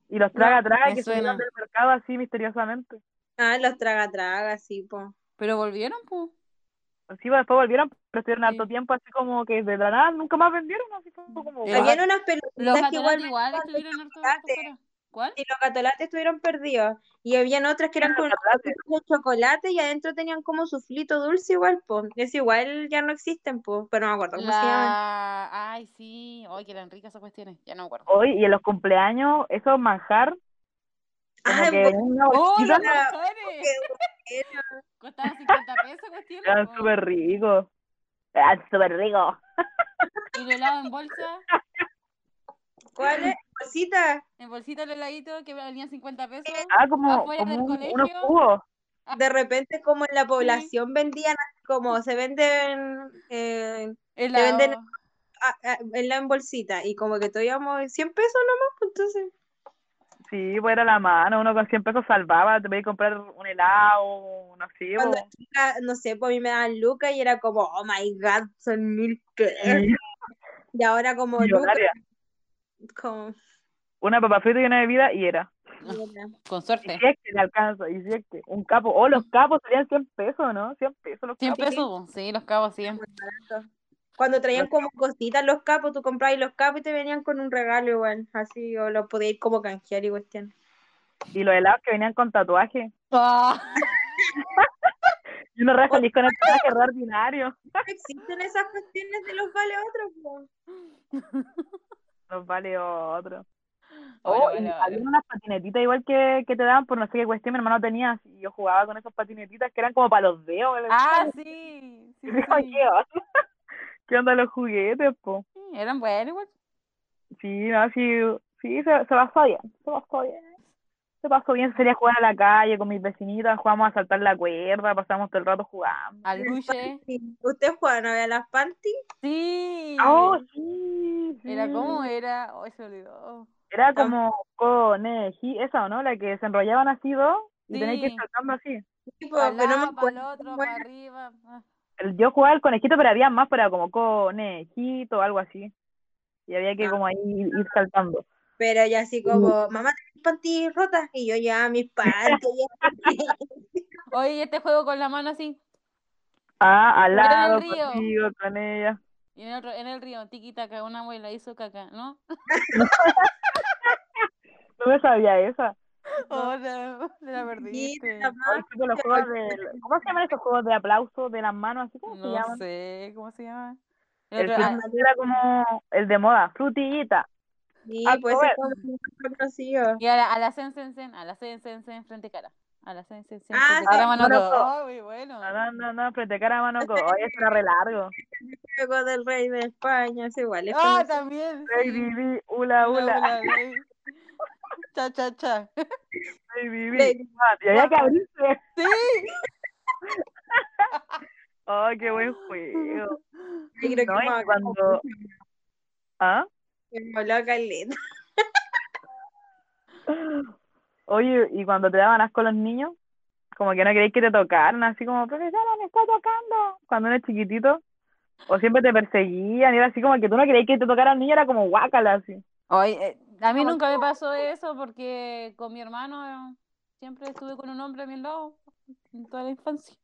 Speaker 1: Y los traga traga
Speaker 2: me
Speaker 1: que
Speaker 2: suena.
Speaker 1: salieron del mercado así misteriosamente.
Speaker 4: Ah, los traga-traga, sí, po.
Speaker 2: Pero volvieron, pues.
Speaker 1: Sí, después volvieron, pero estuvieron
Speaker 2: Sí.
Speaker 1: harto tiempo así como que de la nada nunca más vendieron, así como...
Speaker 2: Pero-
Speaker 4: Habían unas pelotitas que igual
Speaker 2: igual estuvieron harto fuera. ¿Cuál?
Speaker 4: Sí, los catolates estuvieron perdidos. Y habían otras que eran
Speaker 1: Los
Speaker 4: con chocolate y adentro tenían como suflito dulce igual, po. Es igual ya no existen, po. Pero no me acuerdo cómo se llaman.
Speaker 2: La... Ay, sí. Ay, que eran ricas esas cuestiones. Ya no me acuerdo.
Speaker 1: Hoy, y en los cumpleaños, esos manjar,
Speaker 4: Ay,
Speaker 1: que
Speaker 4: bueno,
Speaker 2: ¡Oh, los manjares! Costaban 50 pesos cuestiones.
Speaker 1: eran súper ricos. Eran súper ricos.
Speaker 2: Y helado en bolsa,
Speaker 4: ¿Cuál es? Cosita.
Speaker 2: en bolsita el heladito que valían 50 pesos.
Speaker 1: Ah, como,
Speaker 2: Afuera
Speaker 1: como
Speaker 2: del
Speaker 1: un-
Speaker 2: colegio.
Speaker 1: unos cubos.
Speaker 4: De repente, como en la población vendían, así como se venden eh,
Speaker 2: Helado.
Speaker 4: venden- a- a- en la en bolsita. Y como que todos íbamos 100 pesos nomás, pues, entonces.
Speaker 1: Sí, pues era la mano, uno con 100 pesos salvaba, te podías comprar un helado, no sé,
Speaker 4: Cuando
Speaker 1: po.
Speaker 4: chica, no sé, pues a mí me daban lucas y era como, oh my god, son mil pesos.
Speaker 1: Sí,
Speaker 4: Y ahora como lucas,
Speaker 1: Una papa frita y una bebida y era.
Speaker 2: Con
Speaker 1: Y
Speaker 2: suerte.
Speaker 1: si es que le alcanza, y si es que un capo, oh, los capos salían 100 pesos, ¿no? 100 pesos los
Speaker 2: 100
Speaker 1: capos.
Speaker 2: pesos, sí, los cabos 100.
Speaker 4: Cuando traían como cositas los capos, tú comprabas los capos y te venían con un regalo igual, así, o lo podías ir como canjear y cuestión.
Speaker 1: Y los helados que venían con tatuaje.
Speaker 2: Ah, (laughs)
Speaker 1: Y uno re feliz con el tatuaje re ordinario.
Speaker 4: No existen esas cuestiones de los vale otros, (laughs)
Speaker 1: Nos vale otro. Oh,
Speaker 2: vale.
Speaker 1: había unas patinetitas igual que, que te daban por no sé qué cuestión, mi hermano tenía, y yo jugaba con esas patinetitas que eran como para los dedos. ¿verdad?
Speaker 2: Ah, sí. (laughs) sí.
Speaker 1: ¿qué onda? (laughs) ¿Qué onda los juguetes, po?
Speaker 2: Sí, Eran buenos igual.
Speaker 1: Sí, no, sí, sí, se, se pasó bien, se pasó bien. Se pasó bien, sería jugar a la calle con mis vecinitas, jugamos a saltar la cuerda, pasamos todo el rato jugando.
Speaker 2: Al luche.
Speaker 4: Sí. ¿Ustedes juegan a las panty?
Speaker 2: Sí.
Speaker 1: Oh, sí,
Speaker 2: Era
Speaker 1: sí.
Speaker 2: como era. Oh, se olvidó.
Speaker 1: Era como conejí, esa, ¿o no? La que se enrollaban así dos y tenías que ir
Speaker 2: Sí.
Speaker 1: saltando así.
Speaker 4: Sí,
Speaker 2: Para
Speaker 4: pero no me
Speaker 2: para el otro, para
Speaker 4: era.
Speaker 2: arriba. ah.
Speaker 1: El, yo jugaba al conejito, pero había más, pero era como conejito, algo así. Y había que
Speaker 4: Ah.
Speaker 1: como ahí ir saltando.
Speaker 4: Pero ya así como, mamá, ¿tenés panty rotas? Y yo ya, mis (laughs) panty. ya.
Speaker 2: Oye, ¿y este juego con la mano así.
Speaker 1: Ah, al lado,
Speaker 2: río.
Speaker 1: contigo, con ella.
Speaker 2: Y en el, otro- en el río, tiki taka, una abuela hizo caca, ¿no? (laughs)
Speaker 1: No me sabía esa. (laughs)
Speaker 2: Oh, la, la perdiste.
Speaker 1: los juegos de, ¿Cómo se llaman esos juegos de aplauso de las manos? Así como se
Speaker 2: No
Speaker 1: llaman.
Speaker 2: sé, ¿cómo se llama? El
Speaker 1: El
Speaker 2: otro- ah,
Speaker 1: era como el de moda, frutillita.
Speaker 4: Sí,
Speaker 1: Ah,
Speaker 4: pues
Speaker 1: joder.
Speaker 4: es como muy conocido.
Speaker 2: y a la, a la sen, sen, sen, a la sen, sen, sen, frente cara. A la sen, sen, sen,
Speaker 4: Ah,
Speaker 2: frente
Speaker 4: sí,
Speaker 2: cara, mano
Speaker 1: mano
Speaker 2: codo. Oh, muy bueno.
Speaker 1: No, no, no, no, frente cara mano con. Oye, eso era re largo.
Speaker 4: Juego del rey de España, es igual. es
Speaker 2: Ah, también.
Speaker 1: Baby,
Speaker 2: Sí.
Speaker 1: baby, ula,
Speaker 2: Ula. Cha, cha, cha.
Speaker 1: Baby,
Speaker 4: Baby.
Speaker 1: baby. Ah, Y había que abrirse.
Speaker 2: Sí. (laughs)
Speaker 1: Oh, qué buen juego. (laughs)
Speaker 4: Yo creo que
Speaker 1: No, y cuando. ¿Ah?
Speaker 4: Hemos hablado caleta.
Speaker 1: Oye, y cuando te daban asco los niños, como que no queréis que te tocaran, así como, profesora, me está tocando. Cuando eres chiquitito, o siempre te perseguían, y era así como que tú no querías que te tocara el niño, era como guácala, así.
Speaker 2: Oye, eh, a mí nunca me pasó eso porque con mi hermano eh, siempre estuve con un hombre a mi lado en toda la infancia.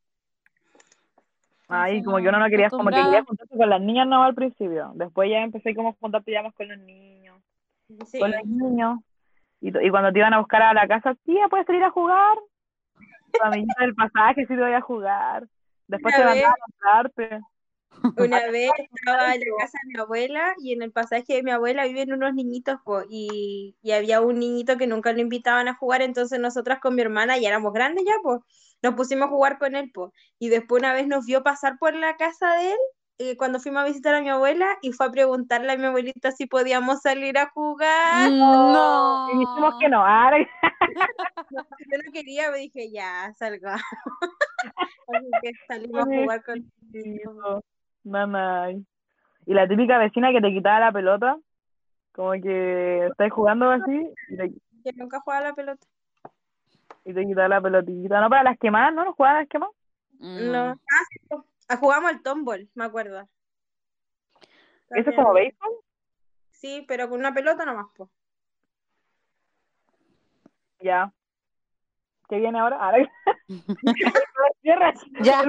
Speaker 2: Entonces,
Speaker 1: como que uno no quería, como que quería juntarse con las niñas no al principio. Después ya empecé como a juntarte ya más con los niños,
Speaker 4: Sí.
Speaker 1: con los niños. Y, y cuando te iban a buscar a la casa, tía, ¿puedes salir a jugar? Tu amiguita del pasaje, sí te voy a jugar. Después
Speaker 4: Una
Speaker 1: te
Speaker 4: vez-
Speaker 1: mandaban a comprarte.
Speaker 4: Una (laughs) vez estaba en la casa de mi abuela y en el pasaje de mi abuela viven unos niñitos po, y, y había un niñito que nunca lo invitaban a jugar, entonces nosotras con mi hermana ya éramos grandes ya, pues, nos pusimos a jugar con él, pues, y después una vez nos vio pasar por la casa de él eh, cuando fuimos a visitar a mi abuela y fue a preguntarle a mi abuelita si podíamos salir a jugar.
Speaker 2: Mm, No.
Speaker 1: Y dijimos que no. Ahora (laughs) (laughs)
Speaker 4: Yo no quería, me dije, ya, salga. (laughs) Así que salimos a jugar con
Speaker 1: Mamá. Y la típica vecina que te quitaba la pelota, como que estás jugando así y te,
Speaker 4: que nunca jugaba la pelota.
Speaker 1: Y te quitaba la pelotita. No para las quemadas, ¿no? ¿No jugaban a las quemadas?
Speaker 4: No.
Speaker 2: Mm.
Speaker 4: Ah. Ah, jugamos al tombol, me acuerdo.
Speaker 1: ¿Eso es como béisbol?
Speaker 4: Sí, pero con una pelota nomás, po.
Speaker 1: Ya. ¿Qué viene ahora? Ahora. (laughs) Cierra.
Speaker 2: Ya,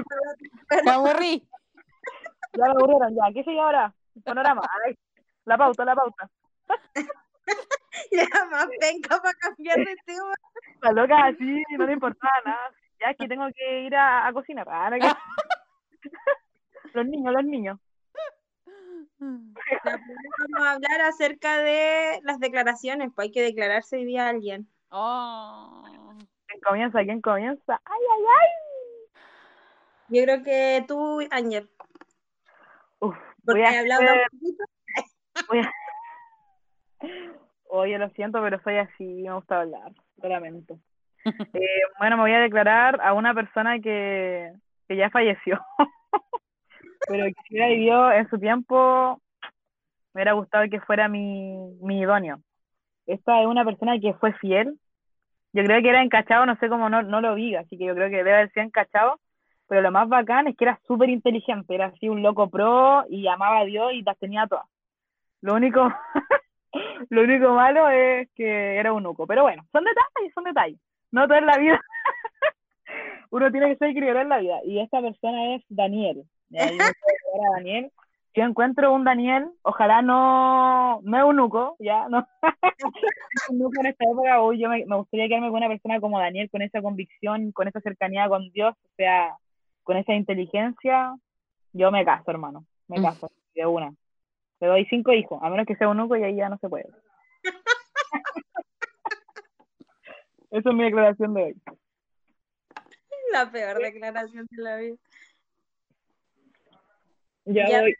Speaker 2: me aburrí.
Speaker 1: Ya me aburrieron, ya. ¿Qué sigue ahora? Panorama. La pauta, la pauta. (laughs) (laughs)
Speaker 4: Ya más venga para cambiar de tema.
Speaker 1: La loca así, no le importaba nada. Ya es que tengo que ir a, a cocinar. Que- (laughs) los niños, los niños.
Speaker 4: Primera Vamos a hablar acerca de las declaraciones, pues hay que declararse hoy día a alguien.
Speaker 2: Oh.
Speaker 1: ¿Quién comienza? ¿Quién comienza? ¡Ay, ay, ay!
Speaker 4: Yo creo que tú, Ángel.
Speaker 1: Uf,
Speaker 4: Porque
Speaker 1: Voy a
Speaker 4: he hablado
Speaker 1: hacer-
Speaker 4: poquito.
Speaker 1: Voy a- (laughs) Oye, lo siento, pero soy así, me gusta hablar, lo lamento. (laughs) Eh, bueno, me voy a declarar a una persona que, que ya falleció, (laughs) pero que hubiera vivido en su tiempo, me hubiera gustado que fuera mi, mi idóneo. Esta es una persona que fue fiel, yo creo que era encachado, no sé cómo no, no lo vi, así que yo creo que debe haber sido encachado, pero lo más bacán es que era súper inteligente, era así un loco pro y amaba a Dios y las tenía todas. Lo único, (laughs) lo único malo es que era un nuco. Pero bueno, son detalles, son detalles. No todo en la vida. (laughs) Uno tiene que ser equilibrado en la vida. Y esta persona es Daniel. Yo Daniel. Yo encuentro un Daniel, ojalá no, no es un nuco, ya, no. (laughs) Es un nuco en esta época, uy, yo me, me gustaría quedarme con una persona como Daniel, con esa convicción, con esa cercanía con Dios, o sea, con esa inteligencia. Yo me caso, hermano, me caso, de una. Le doy cinco hijos, a menos que sea un nuco y ahí ya no se puede. (laughs) Esa es mi declaración de hoy.
Speaker 4: La peor declaración de la vida.
Speaker 1: Ya
Speaker 4: Ya.
Speaker 1: voy.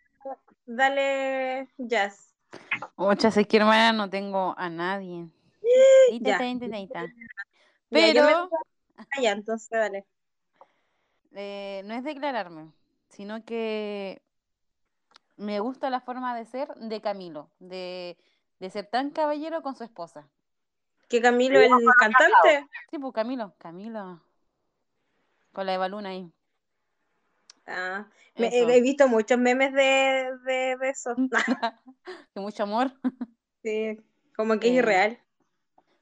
Speaker 4: Dale, Jazz.
Speaker 2: Ocha, sé que hermana no tengo a nadie.
Speaker 4: Ya.
Speaker 2: Pero
Speaker 4: me- Ah, ya, entonces dale.
Speaker 2: eh, no es declararme, sino que me gusta la forma de ser de Camilo, de, de ser tan caballero con su esposa.
Speaker 4: ¿Que Camilo, el cantante?
Speaker 2: Sí, pues Camilo, Camilo. Con la Eva Luna ahí.
Speaker 4: Ah, me- he visto muchos memes de, de, de eso. (laughs) (laughs)
Speaker 2: Con mucho amor.
Speaker 4: Sí, como que es
Speaker 2: Eh,
Speaker 4: irreal.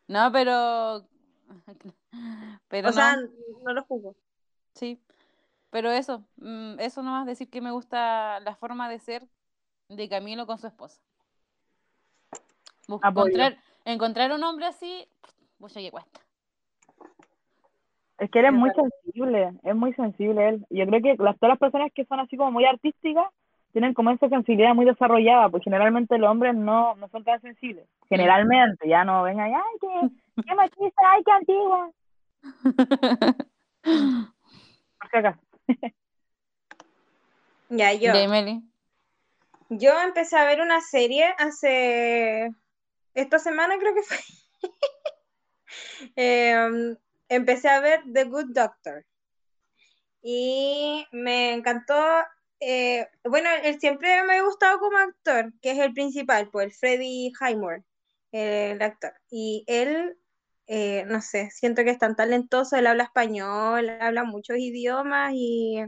Speaker 2: No, pero. (laughs) Pero
Speaker 4: O sea,
Speaker 2: no,
Speaker 4: no lo juzgo.
Speaker 2: sí. Pero eso, mm, eso nomás decir que me gusta la forma de ser de Camilo con su esposa. Encontrar, encontrar un hombre así, mucho que cuesta.
Speaker 1: Es que él es muy sensible, es muy sensible él. Yo creo que las, todas las personas que son así como muy artísticas tienen como esa sensibilidad muy desarrollada, porque generalmente los hombres no, no son tan sensibles. Generalmente, ya no vengan, ay, qué, qué machista, ay, qué antigua. (laughs) Por si acaso. (laughs)
Speaker 4: Ya, yo. Yo empecé a ver una serie hace. Esta semana creo que fue. (laughs) Em, empecé a ver The Good Doctor. Y me encantó. eh, bueno, él siempre me ha gustado como actor, que es el principal, pues el Freddie Highmore, el actor. Y él, eh, no sé, siento que es tan talentoso, él habla español, habla muchos idiomas y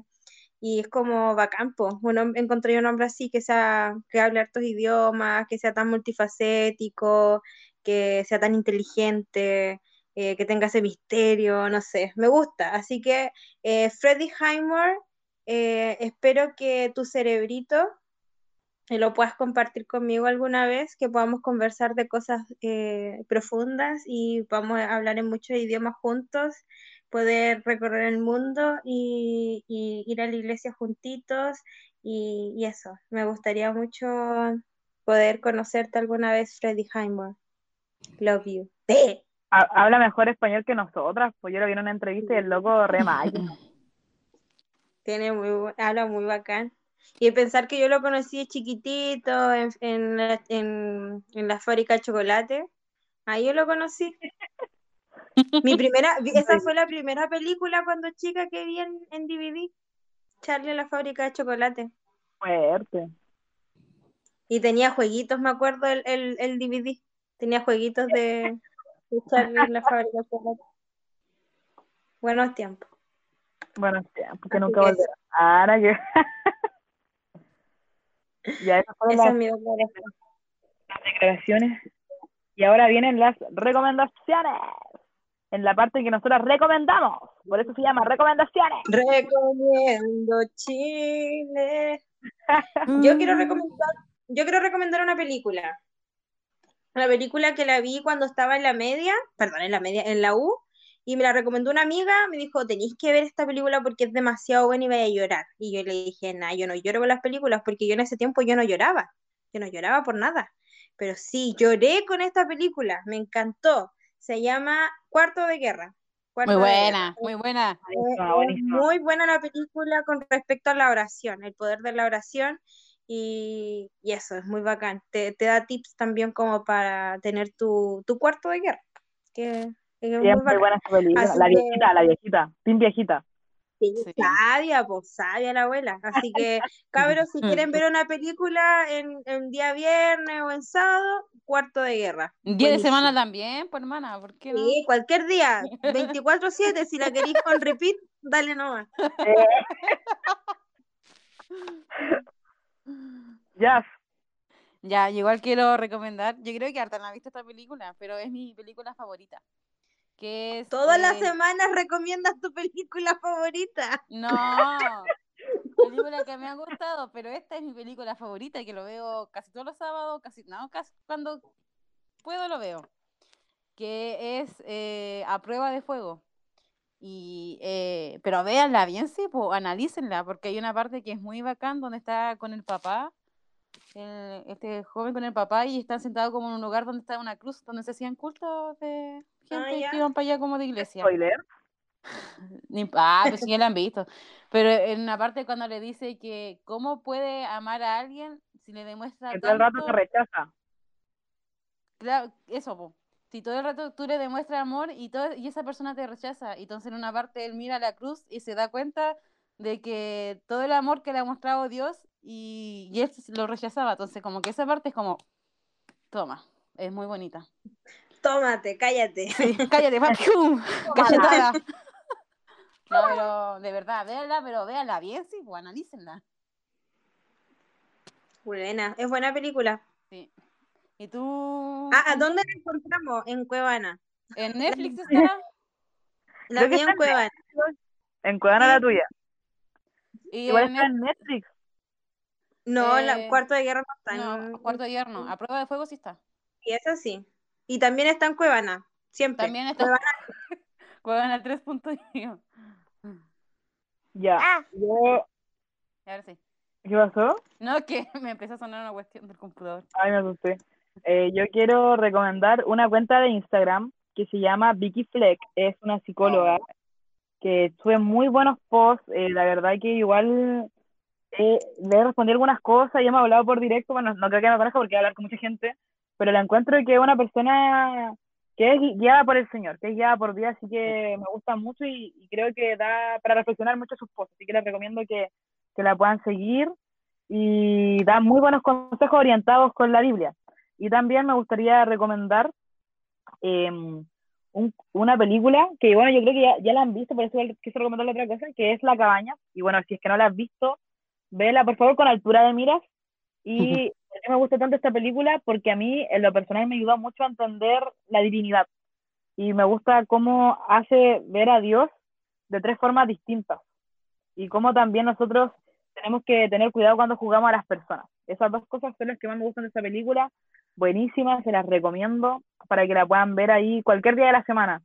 Speaker 4: y es como bacán, po. Un hom- encontré un hombre así que sea, que hable hartos idiomas, que sea tan multifacético, que sea tan inteligente, eh, que tenga ese misterio, no sé, me gusta. Así que, eh, Freddie Highmore, eh, espero que tu cerebrito eh, lo puedas compartir conmigo alguna vez, que podamos conversar de cosas eh, profundas y podamos hablar en muchos idiomas juntos poder recorrer el mundo y, y ir a la iglesia juntitos y, y eso. Me gustaría mucho poder conocerte alguna vez, Freddie Highmore. Love you.
Speaker 1: Habla mejor español que nosotras, pues yo lo vi en una entrevista y el loco re. (laughs)
Speaker 4: Tiene muy, habla muy bacán. Y pensar que yo lo conocí de chiquitito en, en, la- en, en la fábrica de chocolate. Ahí yo lo conocí. Mi primera, esa fue la primera película cuando chica que vi en, en DVD. Charlie en la fábrica de chocolate.
Speaker 1: Fuerte.
Speaker 4: Y tenía jueguitos, me acuerdo, el, el, el DVD. Tenía jueguitos de, de Charlie en la fábrica de chocolate. Buenos tiempos.
Speaker 1: Bueno, tiempo que
Speaker 4: Así
Speaker 1: nunca
Speaker 4: que
Speaker 1: volverá. Ahora (laughs) que... ya esas fueron
Speaker 4: Esa
Speaker 1: las
Speaker 4: es mi declaración.
Speaker 1: declaraciones. Y ahora vienen las recomendaciones. En la parte que nosotros recomendamos. Por eso se llama recomendaciones.
Speaker 4: Recomiendo Chile. (laughs) Yo quiero recomendar, yo quiero recomendar una película. Una película que la vi cuando estaba en la media, perdón, en la media, en la U, y me la recomendó una amiga, me dijo, tenéis que ver esta película porque es demasiado buena y vaya a llorar. Y yo le dije, nah, yo no lloro con las películas porque yo en ese tiempo yo no lloraba. Yo no lloraba por nada. Pero sí, lloré con esta película, me encantó. Se llama Cuarto de Guerra. Cuarto
Speaker 2: Muy
Speaker 4: de Guerra.
Speaker 2: buena, muy buena.
Speaker 1: Buenísima.
Speaker 4: muy buena la película con respecto a la oración, el poder de la oración. Y, y eso, es muy bacán. Te, te da tips también como para tener tu, tu cuarto de guerra. Que, es muy
Speaker 1: Siempre
Speaker 4: bacán.
Speaker 1: buena esa película.
Speaker 4: Así
Speaker 1: La
Speaker 4: que-
Speaker 1: viejita, la viejita. Team viejita.
Speaker 4: Sí,
Speaker 2: Sí.
Speaker 4: sabia, pues sabia la abuela. Así que, (laughs) cabros, si quieren ver una película en, en día viernes o en sábado, cuarto de guerra.
Speaker 2: Día de semana también, pues hermana, ¿por qué no?
Speaker 4: Sí, cualquier día, (laughs) 24-7, si la queréis con repeat, dale nomás. (laughs)
Speaker 1: Ya.
Speaker 2: Ya, yo igual quiero recomendar, yo creo que Arta no ha visto esta película, pero es mi película favorita. Que es.
Speaker 4: Todas las semanas recomiendas tu película (laughs) favorita.
Speaker 2: No, (laughs) película que me ha gustado, pero esta es mi película favorita, que lo veo casi todos los sábados, casi, no, casi cuando puedo lo veo. Que es eh, A Prueba de Fuego. Y, eh, pero véanla bien, sí, pues analícenla, porque hay una parte que es muy bacán donde está con el papá, el- este joven con el papá, y están sentados como en un lugar donde está una cruz, donde se hacían cultos de gente
Speaker 4: ya.
Speaker 2: que iban para allá como de iglesia.
Speaker 1: Spoiler. (laughs)
Speaker 2: Ni- ah, pues sí, ya la han visto. Pero en una parte cuando le dice que cómo puede amar a alguien si le demuestra
Speaker 1: Que todo el rato se rechaza.
Speaker 2: Claro, eso, po. Si todo el rato tú le demuestras amor y, todo, y esa persona te rechaza, y entonces en una parte él mira la cruz y se da cuenta de que todo el amor que le ha mostrado Dios y, y él lo rechazaba. Entonces como que esa parte es como, toma, es muy bonita.
Speaker 4: Tómate, cállate. (laughs)
Speaker 2: Sí, cállate. (laughs) (laughs) No, pero de verdad, véanla, pero véanla bien, sí, pues analícenla.
Speaker 4: Buena, es buena película.
Speaker 2: Sí. ¿Y tú?
Speaker 4: Ah, ¿a dónde la encontramos? En Cuevana.
Speaker 2: ¿En Netflix está?
Speaker 4: La vi en Cuevana.
Speaker 1: En Cuevana la tuya.
Speaker 2: Y
Speaker 1: Igual
Speaker 2: en
Speaker 1: está
Speaker 2: Net-
Speaker 1: en Netflix.
Speaker 4: No,
Speaker 2: Eh,
Speaker 4: la Cuarto de Guerra no está.
Speaker 2: No,
Speaker 4: en-
Speaker 2: Cuarto de Hierno. A prueba de fuego sí está.
Speaker 4: Y esa sí. Y también está en Cuevana. Siempre.
Speaker 2: También está.
Speaker 4: Cuevana. (laughs)
Speaker 2: 3.1.
Speaker 1: Ya.
Speaker 2: Ah.
Speaker 1: Yo,
Speaker 2: Ahora sí.
Speaker 1: ¿Qué pasó?
Speaker 2: No, que (laughs) me empezó a sonar una cuestión del computador.
Speaker 1: Ay, me asusté. Eh, yo quiero recomendar una cuenta de Instagram que se llama Vicky Fleck. Es una psicóloga que sube muy buenos posts. eh, la verdad que igual eh, le he respondido algunas cosas y hemos hablado por directo. Bueno, no creo que me conozca porque hablar con mucha gente, pero la encuentro que es una persona que es gui- guiada por el Señor, que es guiada por Dios, así que me gusta mucho y, y creo que da para reflexionar mucho sus posts. Así que les recomiendo que, que la puedan seguir y da muy buenos consejos orientados con la Biblia. Y también me gustaría recomendar eh, un- una película que, bueno, yo creo que ya, ya la han visto, por eso quise recomendarle otra cosa, que es La Cabaña. Y bueno, si es que no la has visto, vela por favor con altura de miras. Y ¿por qué me gusta tanto esta película? Porque a mí, en lo personal, me ayudó mucho a entender la divinidad. Y me gusta cómo hace ver a Dios de tres formas distintas. Y cómo también nosotros tenemos que tener cuidado cuando jugamos a las personas. Esas dos cosas son las que más me gustan de esta película. Buenísima, se las recomiendo para que la puedan ver ahí cualquier día de la semana.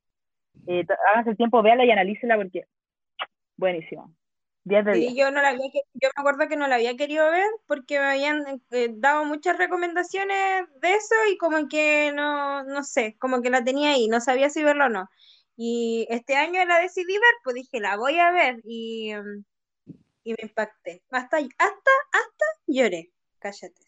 Speaker 1: Eh, háganse el tiempo, véanla y analícela porque buenísima. 10 de 10.
Speaker 4: Sí, yo no la había yo me acuerdo que no la había querido ver porque me habían eh, dado muchas recomendaciones de eso y como que no, no sé, como que la tenía ahí, no sabía si verla o no. Y este año la decidí ver, pues dije, la voy a ver y, mm, y me impacté. Hasta, hasta, hasta lloré. Cállate.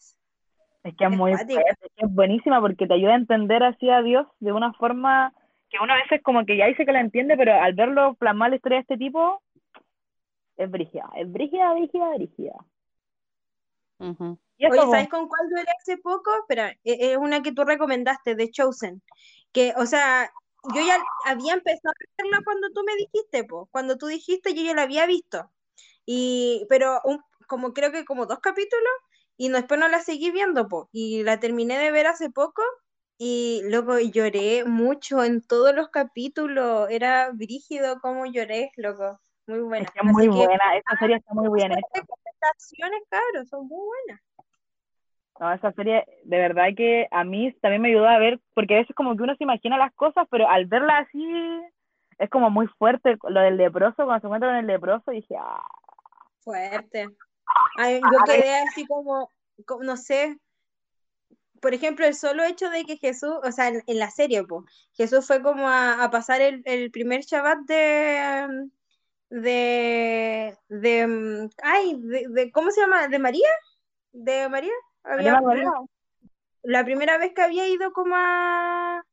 Speaker 1: Es que es
Speaker 4: Es
Speaker 1: muy es que es buenísima porque te ayuda a entender así a Dios de una forma que uno a veces como que ya dice que la entiende, pero al verlo plasmar la historia de este tipo, es brígida, es brígida, brígida, brígida.
Speaker 2: Ujú.
Speaker 1: Y eso,
Speaker 4: Oye, ¿sabes con cuál lloré hace poco? Espera, e- es una que tú recomendaste, de Chosen. Que, o sea, yo ya había empezado a verla cuando tú me dijiste, po. Cuando tú dijiste, yo ya la había visto. Y, pero un- como creo que como dos capítulos, y después no la seguí viendo, po. Y la terminé de ver hace poco, y loco, lloré mucho en todos los capítulos. Era brígido como lloré, loco. Muy buena.
Speaker 1: muy
Speaker 4: Así que,
Speaker 1: buena, esta serie está muy hecha.
Speaker 4: estas recomendaciones, cabros, son muy buenas.
Speaker 1: No, esa serie, de verdad que a mí también me ayudó a ver, porque a veces como que uno se imagina las cosas, pero al verla así, es como muy fuerte lo del leproso, cuando se encuentra con el leproso, dije, ah,
Speaker 4: Fuerte. Ay, yo quedé así como, como, no sé, por ejemplo, el solo hecho de que Jesús, o sea, en, en la serie, po, Jesús fue como a, a pasar el, el primer Shabbat de, de, de, mm, ay, de, de- ¿cómo se llama? ¿De María? de María.
Speaker 1: María
Speaker 4: Había,
Speaker 1: Magdalena.
Speaker 4: la primera vez que había ido como a,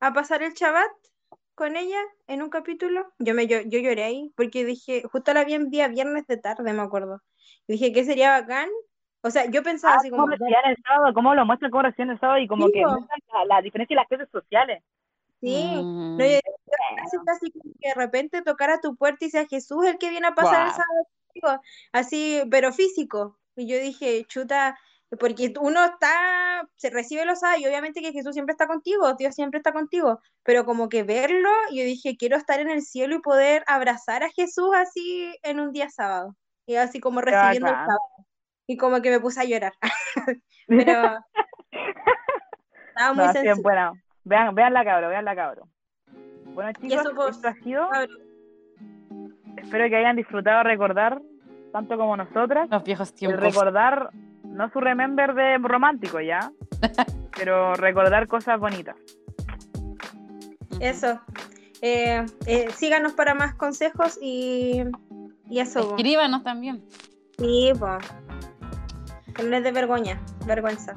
Speaker 4: a pasar el Shabbat con ella en un capítulo, yo me yo, yo lloré ahí porque dije, justo la vi en día viernes de tarde, me acuerdo. Y dije que sería bacán. O sea, yo pensaba
Speaker 1: Ah,
Speaker 4: así
Speaker 1: cómo
Speaker 4: como,
Speaker 1: recibían el sábado, cómo lo muestran cómo reciben el sábado y como
Speaker 4: Sí,
Speaker 1: que la, la diferencia de las clases sociales.
Speaker 4: sí,
Speaker 2: Mm.
Speaker 4: no, yo, yo así casi como que de repente tocara tu puerta y sea Jesús el que viene a pasar el
Speaker 2: Guau.
Speaker 4: sábado contigo, así, pero físico. Y yo dije, chuta, porque uno está, se recibe los sábados y obviamente que Jesús siempre está contigo, Dios siempre está contigo, pero como que verlo, yo dije, quiero estar en el cielo y poder abrazar a Jesús así en un día sábado, y así como recibiendo el sábado. Y como que me puse a llorar, (laughs) pero estaba muy
Speaker 1: No,
Speaker 4: sensible.
Speaker 1: bueno. Vean, vean la cabro, vean la cabro. Bueno chicos,
Speaker 4: eso,
Speaker 1: esto ha sido. Espero que hayan disfrutado recordar, tanto como nosotras,
Speaker 2: Los viejos
Speaker 1: el
Speaker 2: tiempos.
Speaker 1: recordar, no su remember de romántico ya, (laughs) pero recordar cosas bonitas.
Speaker 4: Eso. Eh, eh, síganos para más consejos y, y eso.
Speaker 2: Escríbanos también.
Speaker 4: Sí, pues. Que no les dé vergüenza. Vergüenza.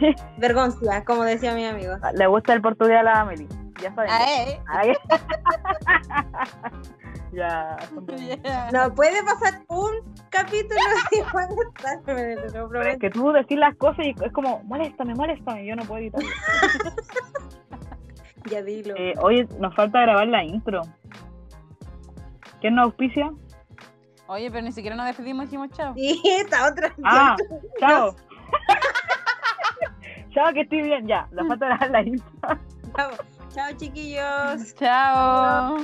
Speaker 4: (laughs) Vergoncia, como decía mi amigo.
Speaker 1: Le gusta el portugués a la Amelie, ya saben.
Speaker 2: Ah, (laughs) eh.
Speaker 1: Ya.
Speaker 2: Yeah.
Speaker 4: No puede pasar un capítulo (laughs) sin molestarme,
Speaker 1: Pero es que tú decís las cosas y es como, moléstame, moléstame, yo no puedo evitarlo.
Speaker 4: Ya dilo.
Speaker 1: Eh, oye, nos falta grabar la intro. ¿Quién nos auspicia?
Speaker 2: Oye, pero ni siquiera nos despedimos y dijimos chao.
Speaker 4: Sí, esta otra.
Speaker 1: Ah, chao. (laughs) chao, que estoy bien, ya. Nos (laughs) falta grabar la intro.
Speaker 4: Chao, Chao, chiquillos.
Speaker 2: Chao.